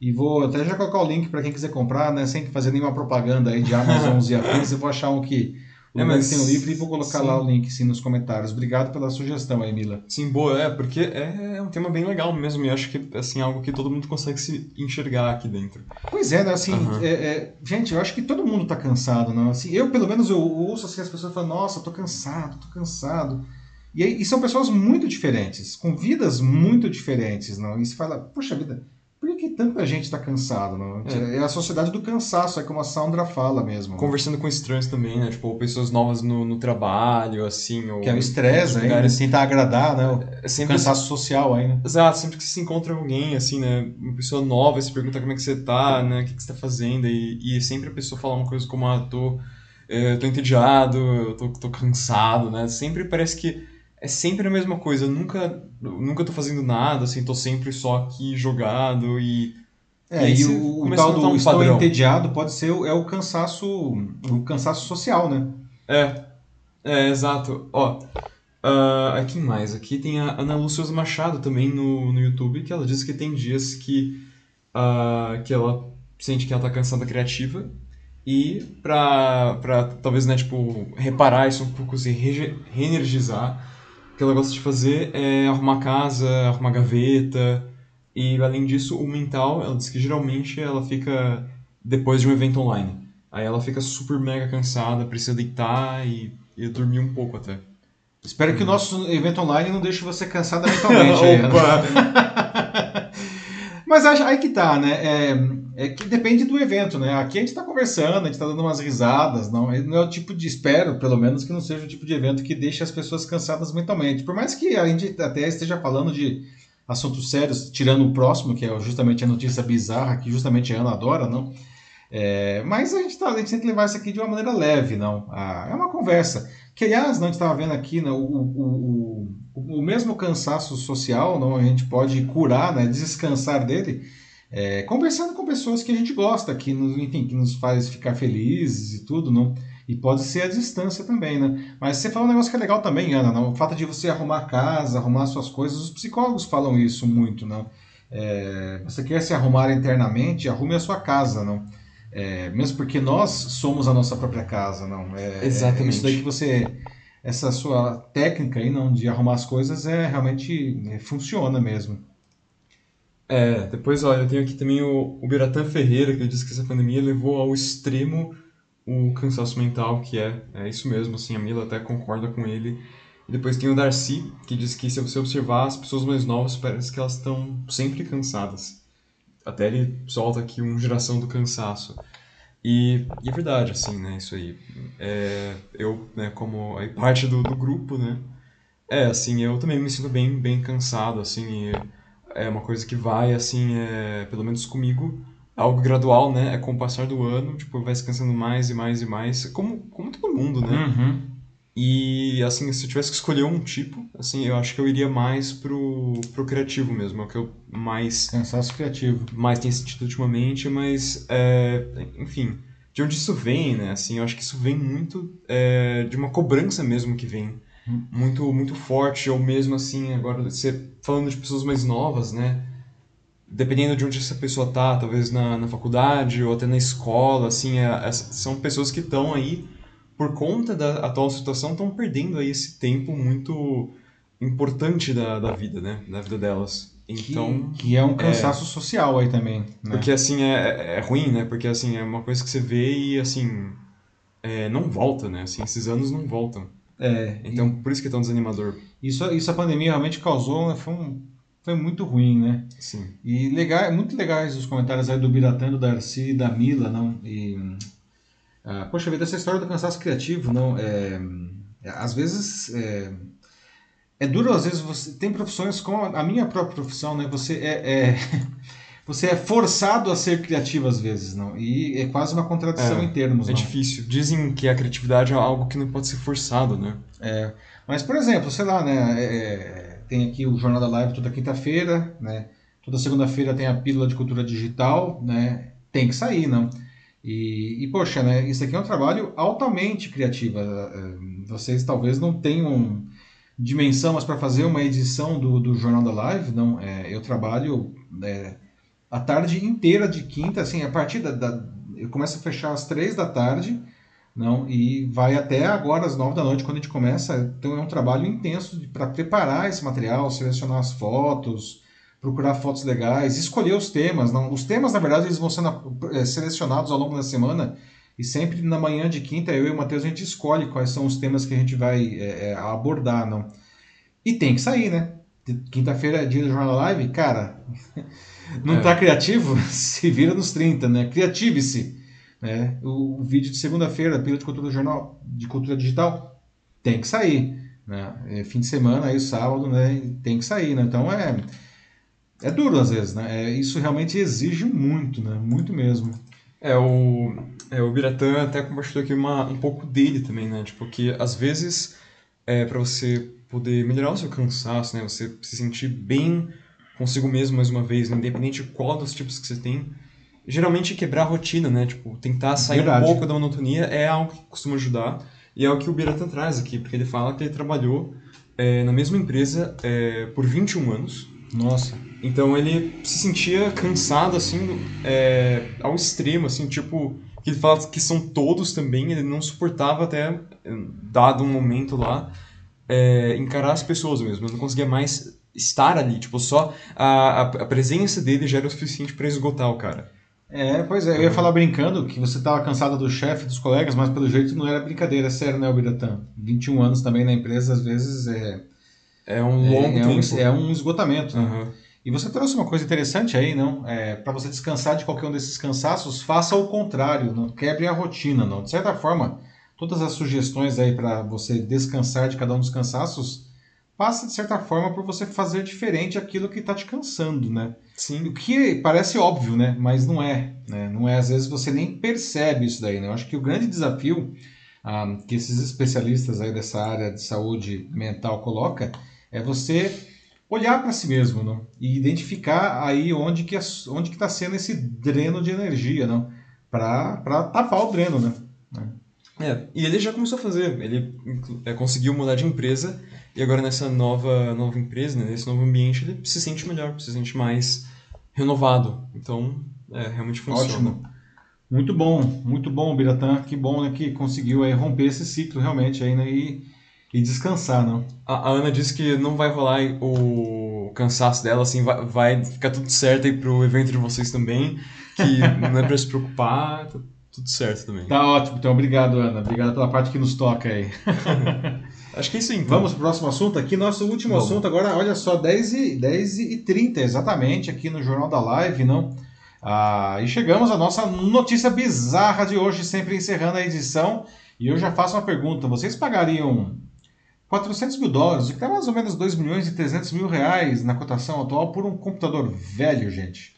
e vou até já colocar o link para quem quiser comprar, né? Sem fazer nenhuma propaganda aí de Amazon e afins. Eu vou achar um que é, mas... tem o livro e vou colocar sim. lá o link sim, nos comentários. Obrigado pela sugestão aí, Mila.
Sim, boa, é, porque é um tema bem legal mesmo e acho que assim, algo que todo mundo consegue se enxergar aqui dentro.
Pois é, né? Assim, uhum. é, é, gente, eu acho que todo mundo está cansado, não? Assim, eu, pelo menos, eu ouço assim, as pessoas falando, nossa, tô cansado, tô cansado. E, e são pessoas muito diferentes, com vidas muito diferentes, não? E se fala, puxa vida, por que tanta gente está cansada? Não? É. é. a sociedade do cansaço, é como a Sandra fala mesmo.
Conversando com estranhos também, né? Tipo, pessoas novas no, no trabalho, assim. Ou
que é o estresse, né? Tentar agradar, né? É sempre, o cansaço social aí, né?
Exato, sempre que se encontra alguém, assim, né? Uma pessoa nova, você pergunta como é que você tá, né? O que, que você tá fazendo, e, e sempre a pessoa fala uma coisa como, ah, tô, é, tô entediado, eu tô, tô cansado, né? Sempre parece que é sempre a mesma coisa. Eu nunca, nunca tô fazendo nada, assim, tô sempre só aqui jogado e.
É, e, e o, o tal do um estou padrão. entediado pode ser é o cansaço, o cansaço social, né?
É, é, exato. Ó, uh, aqui mais, aqui tem a Ana Lúcia Machado também no, no YouTube, que ela diz que tem dias que, uh, que ela sente que ela tá cansada criativa e pra, pra talvez, né, tipo, reparar isso um pouco, se re reenergizar, que ela gosta de fazer é arrumar casa, arrumar gaveta. E além disso, o mental, ela diz que geralmente ela fica depois de um evento online. Aí ela fica super mega cansada, precisa deitar e, e dormir um pouco até.
Espero que o nosso evento online não deixe você cansada mentalmente. aí, Mas aí que tá, né? É, é, que depende do evento, né? Aqui a gente tá conversando, a gente tá dando umas risadas, não, não é o tipo de, espero, pelo menos, que não seja o tipo de evento que deixe as pessoas cansadas mentalmente. Por mais que a gente até esteja falando de assuntos sérios, tirando o próximo, que é justamente a notícia bizarra, que justamente a Ana adora, não? É, mas a gente, tá, a gente tem que levar isso aqui de uma maneira leve, não? Ah, é uma conversa. Que, aliás, não, a gente estava vendo aqui né, o, o, o, o, mesmo cansaço social, não, a gente pode curar, né, descansar dele, é, conversando com pessoas que a gente gosta, que nos, enfim, que nos faz ficar felizes e tudo, não? E pode ser a distância também, né? Mas você falou um negócio que é legal também, Ana, não? o fato de você arrumar casa, arrumar suas coisas, os psicólogos falam isso muito, não? É, você quer se arrumar internamente, arrume a sua casa, não? É, mesmo porque nós somos a nossa própria casa, não? É,
Exatamente.
É isso daí que você. Essa sua técnica aí, não, de arrumar as coisas, é realmente é, funciona mesmo.
É, depois, olha, eu tenho aqui também o, o Biratan Ferreira, que diz que essa pandemia levou ao extremo o cansaço mental, que é, é isso mesmo, assim, a Mila até concorda com ele. E depois tem o Darcy, que diz que se você observar as pessoas mais novas, parece que elas estão sempre cansadas. Até ele solta aqui uma geração do cansaço. E, e é verdade, assim, né, isso aí. É, eu, né, como aí, parte do, do grupo, né, é, assim, eu também me sinto bem, bem cansado, assim, é uma coisa que vai, assim, é, pelo menos comigo, algo gradual, né, é com o passar do ano, tipo, vai se cansando mais e mais e mais, como, como todo mundo, né.
Uhum.
E, assim, se eu tivesse que escolher um tipo, assim, eu acho que eu iria mais pro, pro criativo mesmo, é o que eu mais...
Cansaço criativo.
Mais tenho sentido ultimamente, mas, é, enfim, de onde isso vem, né, assim, eu acho que isso vem muito é, de uma cobrança mesmo que vem hum. muito, muito forte, ou mesmo, assim, agora, você falando de pessoas mais novas, né, dependendo de onde essa pessoa tá, talvez na, na faculdade ou até na escola, assim, é, é, são pessoas que estão aí por conta da atual situação, estão perdendo aí esse tempo muito importante da, da vida, né? Da vida delas. Então,
que, que é um cansaço é, social aí também. Né?
Porque assim é, é ruim, né? Porque assim é uma coisa que você vê e assim é, não volta, né? Assim, esses anos não voltam.
É,
Então, por isso que é tão desanimador.
isso, isso a pandemia realmente causou, né, foi, um, foi muito ruim, né?
Sim.
E legal, muito legais os comentários aí do Biratã, do Darcy, da Mila, não? E, ah, poxa vida, essa história do cansaço criativo, não? É, às vezes é, é duro, às vezes você tem profissões como a minha própria profissão, né? Você é, é você é forçado a ser criativo às vezes, não? E é quase uma contradição
É,
em termos,
É
não?
difícil. Dizem que a criatividade é algo que não pode ser forçado, né?
É, mas, por exemplo, sei lá, né? é, tem aqui o Jornal da Live toda quinta-feira, né? Toda segunda-feira tem a pílula de cultura digital, né? Tem que sair, não? E, e, poxa, né? Isso aqui é um trabalho altamente criativo. É, Vocês talvez não tenham dimensão, mas para fazer uma edição do, do Jornal da Live, não? É, eu trabalho é, a tarde inteira de quinta, assim, a partir da, da- eu começo a fechar às três da tarde, não, e vai até agora às nove da noite quando a gente começa. Então é um trabalho intenso para preparar esse material, selecionar as fotos, procurar fotos legais, escolher os temas. Não, os temas na verdade eles vão sendo eh, selecionados ao longo da semana e sempre na manhã de quinta eu e o Matheus a gente escolhe quais são os temas que a gente vai eh, abordar, não. E tem que sair, né? Quinta-feira é dia do Jornal Live, cara. Não
É.
tá criativo? Se vira nos 30, né? Criative-se. Né? O, o vídeo de segunda-feira, pílula de cultura do jornal de cultura digital, tem que sair. Né? É, fim de semana, aí sábado, né? Tem que sair, né? Então é, é duro às vezes, né? É, isso realmente exige muito, né? Muito mesmo.
É, o, é, o Biratã até compartilhou aqui uma, um pouco dele também, né? Tipo, que às vezes, é, para você poder melhorar o seu cansaço, né? Você se sentir bem consigo mesmo mais uma vez, né? independente de qual dos tipos que você tem, geralmente quebrar a rotina, né? Tipo, tentar sair
Verdade.
um pouco da monotonia é algo que costuma ajudar. E é o que o Biratã traz aqui, porque ele fala que ele trabalhou é, na mesma empresa é, por 21 anos.
Nossa.
Então ele se sentia cansado, assim, é, ao extremo, assim, tipo, que ele fala que são todos também, ele não suportava até, eh, dado um momento lá, é, encarar as pessoas mesmo, ele não conseguia mais estar ali, tipo, só a, a, presença dele já era o suficiente para esgotar o cara.
É, pois é, eu ia falar brincando que você estava cansado do chefe, dos colegas, mas pelo jeito não era brincadeira, é sério, né, Biratã? 21 anos também na empresa, às vezes é,
É um longo
é, é um,
tempo.
é um esgotamento, né? E você trouxe uma coisa interessante aí, não? É, para você descansar de qualquer um desses cansaços, faça o contrário, não quebre a rotina, não. De certa forma, todas as sugestões aí para você descansar de cada um dos cansaços, passa de certa forma por você fazer diferente aquilo que está te cansando, né?
Sim.
O que parece óbvio, né? Mas não é, né? Não é, às vezes você nem percebe isso daí, né? Eu acho que o grande desafio ah, que esses especialistas aí dessa área de saúde mental coloca é você olhar para si mesmo, não? E identificar aí onde que as- onde está sendo esse dreno de energia, não? Para tapar o dreno, né?
É, e ele já começou a fazer. Ele é, conseguiu mudar de empresa e agora nessa nova, nova empresa, né, nesse novo ambiente, ele se sente melhor, se sente mais renovado. Então, é, realmente funciona.
Ótimo. Muito bom, muito bom, Biratã. Que bom né, que conseguiu aí romper esse ciclo realmente aí, né? E, e descansar, não?
A, a Ana disse que não vai rolar o cansaço dela, assim, vai, vai ficar tudo certo aí pro evento de vocês também, que não é pra se preocupar, tá tudo certo também.
Tá ótimo, então obrigado, Ana. Obrigado pela parte que nos toca aí.
Acho que é isso então.
Vamos pro próximo assunto aqui. Nosso último
Vamos.
assunto agora, olha só, 10 e, 10 e 30 exatamente, aqui no Jornal da Live, não? Ah, e chegamos à nossa notícia bizarra de hoje, sempre encerrando a edição. E eu já faço uma pergunta: vocês pagariam 400 mil dólares, o que dá mais ou menos 2 milhões e 300 mil reais na cotação atual, por um computador velho, gente?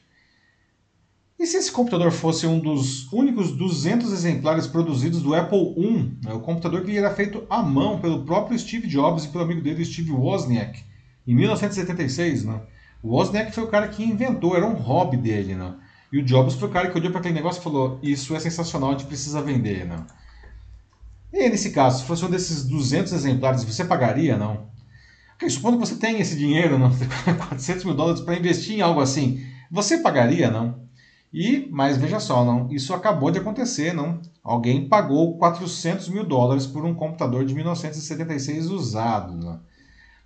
E se esse computador fosse um dos únicos 200 exemplares produzidos do Apple I, né, o computador que era feito à mão pelo próprio Steve Jobs e pelo amigo dele, Steve Wozniak, em 1976, né? Wozniak foi o cara que inventou, era um hobby dele, né? E o Jobs foi o cara que olhou para aquele negócio e falou: Isso é sensacional, a gente precisa vender, né? E aí, nesse caso, se fosse um desses 200 exemplares, você pagaria, não? Ok, supondo que você tenha esse dinheiro, não? 400 mil dólares para investir em algo assim, você pagaria, não? E, mas veja só, não, isso acabou de acontecer, não? Alguém pagou 400 mil dólares por um computador de 1976 usado, não?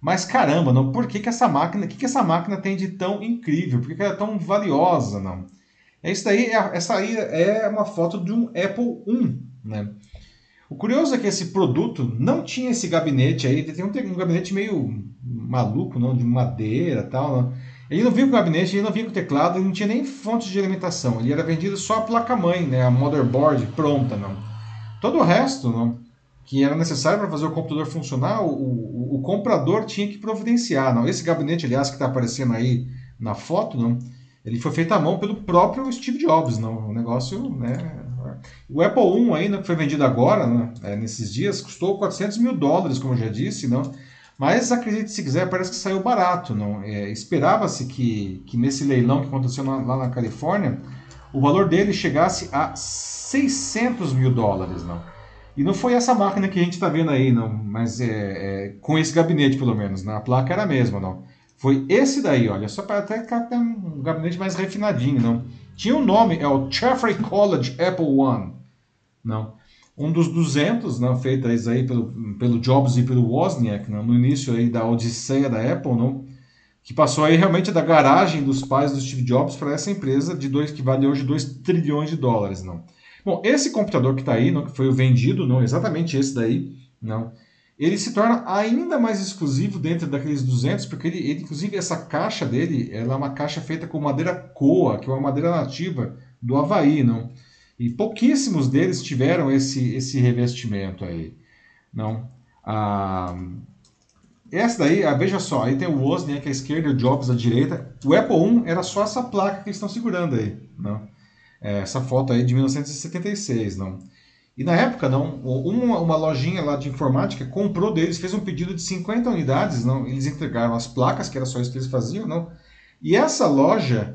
Mas caramba, não, por que, que essa máquina, o que, que essa máquina tem de tão incrível? Por que, que ela é tão valiosa, não? É isso daí, é- essa aí é uma foto de um Apple I, né? O curioso é que esse produto não tinha esse gabinete aí, tem um, um gabinete meio maluco, não, de madeira tal. Não. Ele não vinha com gabinete, ele não vinha com teclado, ele não tinha nem fonte de alimentação. Ele era vendido só a placa-mãe, né, a motherboard pronta. Não. Todo o resto, não, que era necessário para fazer o computador funcionar, o, o, o, comprador tinha que providenciar. Não. Esse gabinete, aliás, que está aparecendo aí na foto, não, ele foi feito à mão pelo próprio Steve Jobs. Não. Negócio, né, o Apple I ainda que foi vendido agora, né, é, nesses dias, custou 400 mil dólares, como eu já disse, não. Mas acredite se quiser, parece que saiu barato, não. É, Esperava-se que, que nesse leilão que aconteceu na, lá na Califórnia, o valor dele chegasse a 600 mil dólares, não. E não foi essa máquina que a gente está vendo aí, não, mas é, é, com esse gabinete pelo menos, na né? placa era a mesma, não. Foi esse daí, olha, só para até ficar um gabinete mais refinadinho, não. Tinha um nome, é o Jeffrey College Apple One. Não. Um dos 200, não, feitas aí pelo, pelo Jobs e pelo Wozniak, não, no início aí da odisseia da Apple, não, que passou aí realmente da garagem dos pais do Steve Jobs para essa empresa de dois que vale hoje 2 trilhões de dólares, não. Bom, esse computador que está aí, não, que foi vendido, não, exatamente esse daí, não, ele se torna ainda mais exclusivo dentro daqueles 200, porque ele, ele, inclusive essa caixa dele, ela é uma caixa feita com madeira coa, que é uma madeira nativa do Havaí, não? E pouquíssimos deles tiveram esse, esse revestimento aí, não? Ah, essa daí, ah, veja só, aí tem o Wozniak à esquerda e o Jobs à direita. O Apple I era só essa placa que eles estão segurando aí, não? É, essa foto aí de 1976, não? E na época, não, uma, uma, lojinha lá de informática comprou deles, fez um pedido de 50 unidades, não, eles entregaram as placas, que era só isso que eles faziam, não. E essa loja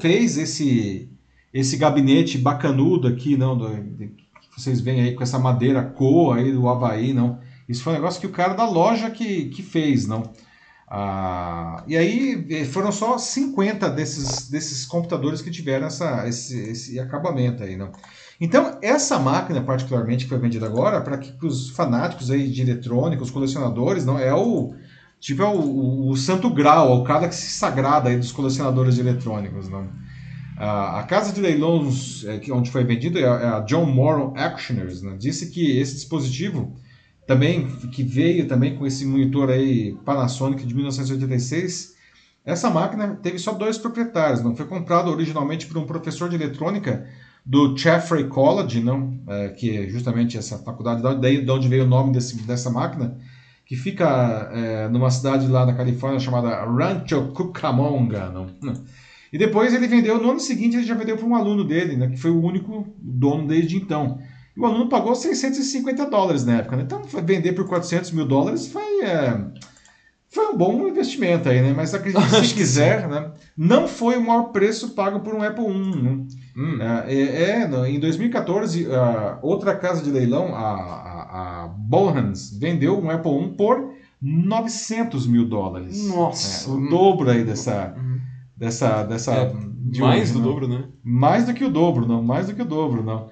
fez esse esse gabinete bacanudo aqui, não, do, de, que vocês veem aí com essa madeira coa aí do Havaí, não. Isso foi um negócio que o cara da loja que, que fez, não. Ah, e aí eh, foram só 50 desses, desses computadores que tiveram essa, esse, esse acabamento aí, não. Então, essa máquina, particularmente, que foi vendida agora, para os fanáticos aí de eletrônica, os colecionadores, não é o tipo é o, o, o santo grau, o cara que se sagrada aí dos colecionadores de eletrônicos, não. A casa de leilões é, onde foi vendido é a é John Morrow Actioners, né, disse que esse dispositivo também que veio também com esse monitor aí Panasonic de 1986, essa máquina teve só dois proprietários, não foi comprado originalmente por um professor de eletrônica do Jeffrey College, não, é, que é justamente essa faculdade, daí de onde veio o nome desse, dessa máquina, que fica é, numa cidade lá na Califórnia chamada Rancho Cucamonga. Não? E depois ele vendeu, no ano seguinte ele já vendeu para um aluno dele, né, que foi o único dono desde então. E o aluno pagou 650 dólares na época. Né? Então vender por 400 mil dólares foi... É, foi um bom investimento aí, né? Mas acredite se quiser, né? Não foi o maior preço pago por um Apple I. Né? Hum. É, é, é em 2014, outra casa de leilão, a, a, a Bohans, vendeu um Apple I por 900 mil dólares.
Nossa!
É, o dobro aí dessa... Hum. Dessa, dessa
é, de mais do não. dobro, né?
Mais do que o dobro, não. Mais do que o dobro, não.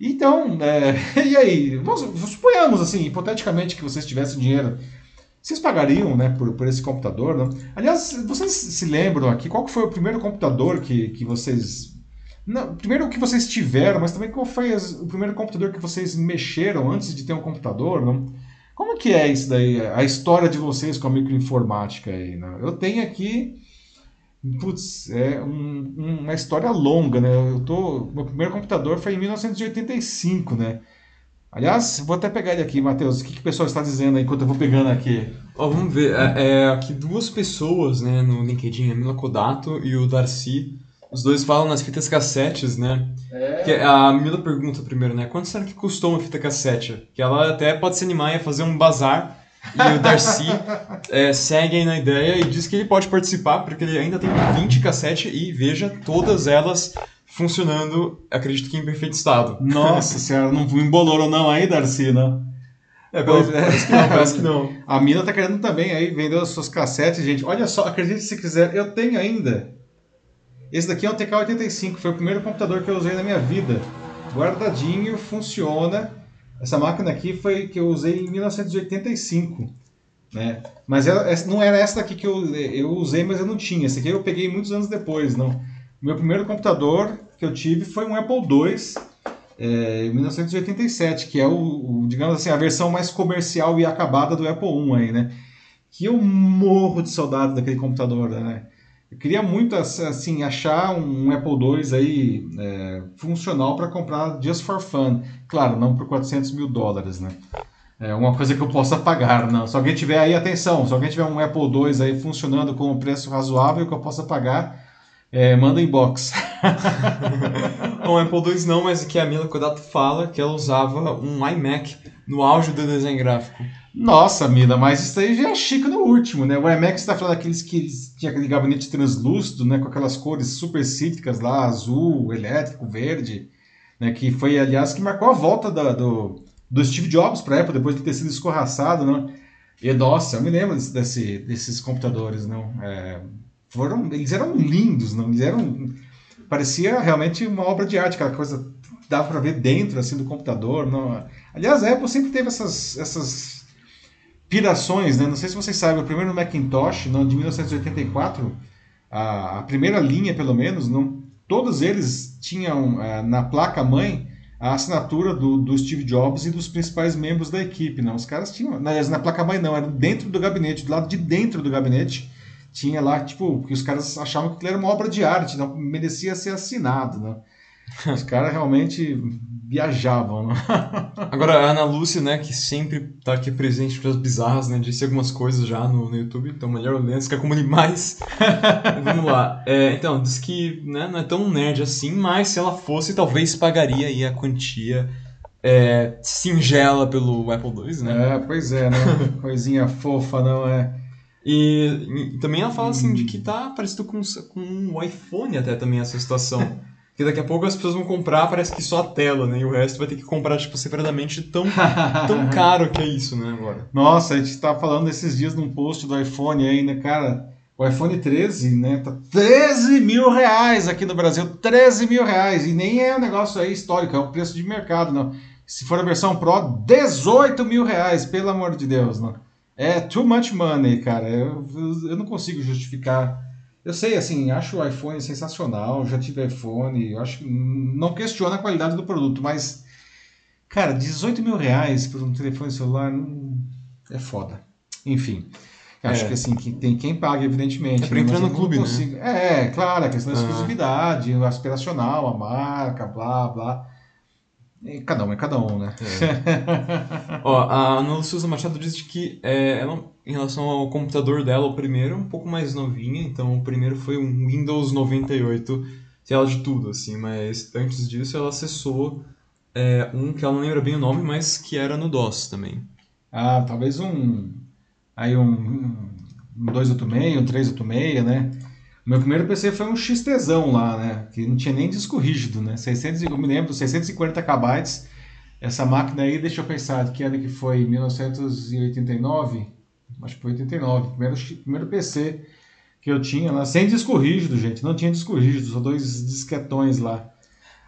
Então, é, e aí? Vamos, suponhamos, assim, hipoteticamente, que vocês tivessem dinheiro vocês pagariam né, por, por esse computador? Não? Aliás, vocês se lembram aqui qual foi o primeiro computador que, que vocês. Não, primeiro o que vocês tiveram, mas também qual foi as, o primeiro computador que vocês mexeram antes de ter um computador? Não? Como que é isso daí? A história de vocês com a microinformática aí? Não? Eu tenho aqui. Putz, é um, uma história longa, né? Eu tô, meu primeiro computador foi em 1985, né? Aliás, vou até pegar ele aqui, Matheus. O que, que o pessoal está dizendo aí enquanto eu vou pegando aqui?
Ó, vamos ver. É, é, aqui duas pessoas né, no LinkedIn, a Mila Kodato e o Darcy. Os dois falam nas fitas cassetes, né? É. Que a Mila pergunta primeiro, né? Quanto será que custou uma fita cassete? Que ela até pode se animar a fazer um bazar. E o Darcy é, segue aí na ideia e diz que ele pode participar porque ele ainda tem 20 cassetes e veja todas elas funcionando, acredito que em perfeito estado.
Nossa senhora, não embolou não aí, Darcy, não?
É, parece, parece que não, parece que não.
A mina tá querendo também aí vender as suas cassetes, gente. Olha só, acredite se quiser, eu tenho ainda. Esse daqui é um TK-85, foi o primeiro computador que eu usei na minha vida. Guardadinho, funciona. Essa máquina aqui foi que eu usei em 1985. Né? Mas ela, não era essa daqui que eu, eu usei, mas eu não tinha. Essa aqui eu peguei muitos anos depois. não. Meu primeiro computador que eu tive foi um Apple II. é, em 1987, que é o, o, digamos assim, a versão mais comercial e acabada do Apple I aí, né? Que eu morro de saudade daquele computador, né? Eu queria muito assim achar um Apple II aí é, funcional para comprar just for fun. Claro, não por 400 mil dólares, né? É uma coisa que eu possa pagar, não. Se alguém tiver aí, atenção, se alguém tiver um Apple II aí funcionando com um preço razoável que eu possa pagar, é, manda inbox.
o Apple II não, mas que a Mila Kodato fala que ela usava um iMac no auge do desenho gráfico.
Nossa, Mila, mas isso aí já é chique no último, né? O iMac está falando daqueles que tinha aquele gabinete translúcido, né? Com aquelas cores super cítricas lá, azul, elétrico, verde, né? Que foi, aliás, que marcou a volta da, do, do Steve Jobs para a Apple, depois de ter sido escorraçado, né? E, nossa, eu me lembro desse, desses computadores, não? É, foram, eles eram lindos, não? Eles eram parecia realmente uma obra de arte, aquela coisa dava para ver dentro assim do computador, não? Aliás, a Apple sempre teve essas essas pirações, né? Não sei se vocês sabem, o primeiro Macintosh, não, de 1984, a, primeira linha pelo menos, não, todos eles tinham é, na placa mãe a assinatura do, do, Steve Jobs e dos principais membros da equipe, não? Os caras tinham, aliás, na placa mãe não, era dentro do gabinete, do lado de dentro do gabinete tinha lá, tipo, que os caras achavam que aquilo era uma obra de arte, não merecia ser assinado, né? Os caras realmente viajavam, né?
Agora, a Ana Lúcia, né, que sempre tá aqui presente para as bizarras, né, disse algumas coisas já no, no YouTube, então melhor lendo, quer comunicar mais. Vamos lá. É, então, diz que né, não é tão nerd assim, mas se ela fosse, talvez pagaria aí a quantia é, singela pelo Apple II, né?
É, pois é, né? Coisinha fofa, não é?
E, e, também ela fala assim de que tá parecido com, com o iPhone até também essa situação. Que daqui a pouco as pessoas vão comprar, parece que só a tela, né? E o resto vai ter que comprar, tipo, separadamente tão, tão caro que é isso, né, agora.
Nossa, a gente tá falando esses dias num post do iPhone aí, né, cara? O iPhone 13, né? Tá 13 mil reais aqui no Brasil. 13 mil reais. E nem é um negócio aí histórico, é o preço de mercado, não. Se for a versão Pro, 18 mil reais, pelo amor de Deus, não. É too much money, cara. Eu, eu não consigo justificar. Eu sei, assim, acho o iPhone sensacional, já tive iPhone, eu acho não questiono a qualidade do produto, mas, cara, 18 mil reais por um telefone celular não, é foda. Enfim, acho é. que assim, que tem quem paga, evidentemente.
É pra né? entrar no clube, consigo...
né? É, claro, a questão da exclusividade, ah. aspiracional, a marca, blá, blá. Cada um é cada um, né?
É. Ó, a Ana Souza Machado diz que é, ela, em relação ao computador dela, o primeiro é um pouco mais novinha, então o primeiro foi um Windows 98, tela de tudo, assim, mas antes disso ela acessou é, um que ela não lembra bem o nome, mas que era no DOS também.
Ah, talvez um. Aí um, um 286, um 386, né? Meu primeiro PC foi um XTzão lá, né? Que não tinha nem disco rígido, né? 600, eu me lembro, 640 KB. Essa máquina aí, deixa eu pensar, que ano que foi? 1989? Acho que foi 89. Primeiro, primeiro PC que eu tinha lá, sem disco rígido, gente. Não tinha disco rígido, só dois disquetões lá.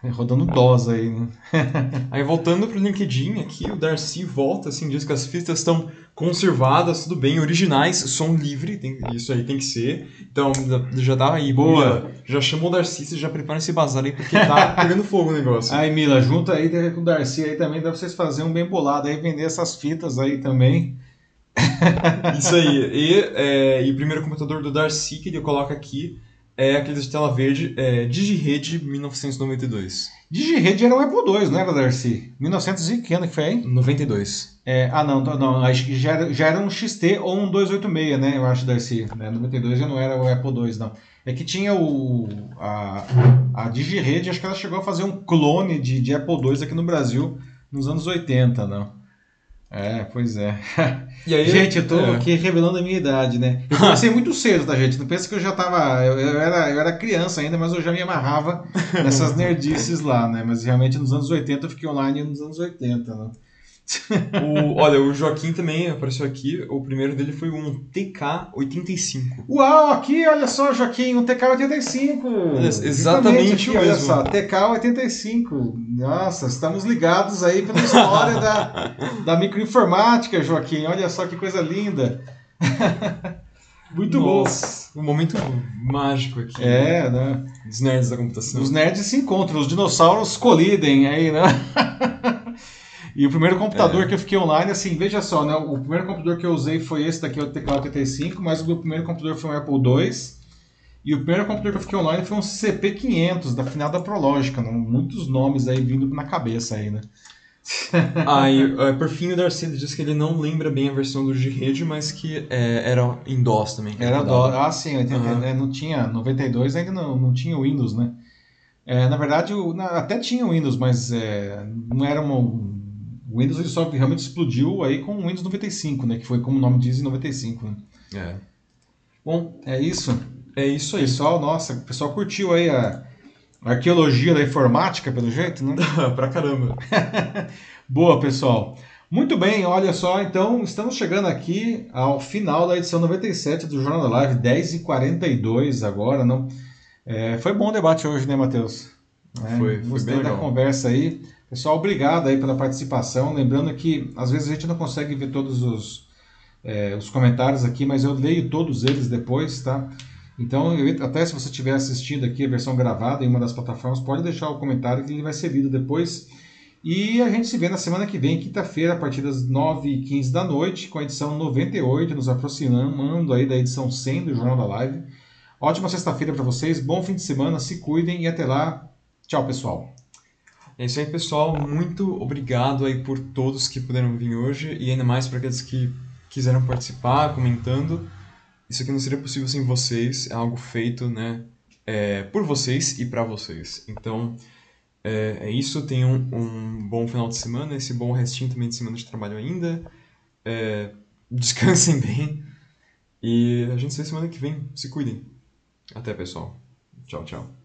É, rodando DOS aí, né?
aí voltando pro LinkedIn aqui, o Darcy volta, assim, diz que as fitas estão conservadas, tudo bem, originais, som livre, tem, isso aí tem que ser. Então, já dá aí, boa. Já, já chamou o Darcy, você já prepara esse bazar aí, porque tá pegando fogo o negócio.
Aí, Mila, junta aí com o Darcy aí também, dá pra vocês fazerem um bem bolado aí, vender essas fitas aí também.
isso aí. E, é, e o primeiro computador do Darcy que ele coloca aqui é aquele de tela verde, é, DigiRede 1992.
DigiRede era um Apple II, não era, Darcy? 1900 e que ano que foi aí?
92.
É, ah, não, não, acho que já era, já era um XT ou um 286, né? Eu acho, Darcy. Né? 92 já não era o Apple II, não. É que tinha o. A, a DigiRede, acho que ela chegou a fazer um clone de, de Apple II aqui no Brasil nos anos 80, não. É, pois é. Aí, gente, eu tô é. aqui revelando a minha idade, né? Eu comecei muito cedo, tá, gente? Não pensa que eu já tava. Eu, eu, era, eu era criança ainda, mas eu já me amarrava nessas nerdices lá, né? Mas realmente nos anos 80 eu fiquei online nos anos 80, né?
O, olha, o Joaquim também apareceu aqui. O primeiro dele foi um TK85.
Uau, aqui, olha só, Joaquim, um TK85.
exatamente aqui,
Olha só, TK85. Nossa, estamos ligados aí pela história da, da microinformática, Joaquim. Olha só que coisa linda. Muito
Nossa, bom. Um momento mágico aqui.
É, né?
Dos nerds da computação.
Os nerds se encontram, os dinossauros colidem aí, né? e o primeiro computador é. que eu fiquei online, assim, veja só, né? O primeiro computador que eu usei foi esse daqui, o TK-85, mas o meu primeiro computador foi um Apple II. E o primeiro computador que eu fiquei online foi um CP500, da finada Prológica, né? muitos nomes aí vindo na cabeça aí, né?
Aí, uh, por fim, o Darcy diz que ele não lembra bem a versão do de rede, mas que é, era em DOS também.
Era DOS, ah sim, uhum. não tinha, 92 ainda não, não tinha Windows, né? É, na verdade, o, na, até tinha Windows, mas é, não era uma... O Windows ele só realmente explodiu aí com o Windows 95, né? Que foi como o nome diz em 95, né?
É.
Bom, é isso.
É isso aí.
Pessoal, nossa, o pessoal curtiu aí a arqueologia da informática, pelo jeito, né?
pra caramba.
Boa, pessoal. Muito bem, olha só, então estamos chegando aqui ao final da edição 97 do Jornal da Live, 10h42 agora. Não... É, foi bom o debate hoje, né, Matheus?
É, foi, foi
Gostei
bem
da
legal.
conversa aí. Pessoal, obrigado aí pela participação. Lembrando que às vezes a gente não consegue ver todos os, é, os comentários aqui, mas eu leio todos eles depois, tá? Então, eu, até se você estiver assistindo aqui a versão gravada em uma das plataformas, pode deixar o comentário que ele vai ser lido depois. E a gente se vê na semana que vem, quinta-feira, a partir das 9h15 da noite, com a edição 98, nos aproximando aí da edição 100 do Jornal da Live. Ótima sexta-feira para vocês, bom fim de semana, se cuidem e até lá. Tchau, pessoal.
É isso aí, pessoal. Muito obrigado aí por todos que puderam vir hoje e ainda mais para aqueles que quiseram participar, comentando. Isso aqui não seria possível sem vocês, é algo feito, né, é, por vocês e para vocês. Então, é, é, isso, tenham um, um bom final de semana, esse bom restinho também de semana de trabalho ainda. É, descansem bem e a gente se vê semana que vem. Se cuidem. Até, pessoal. Tchau, tchau.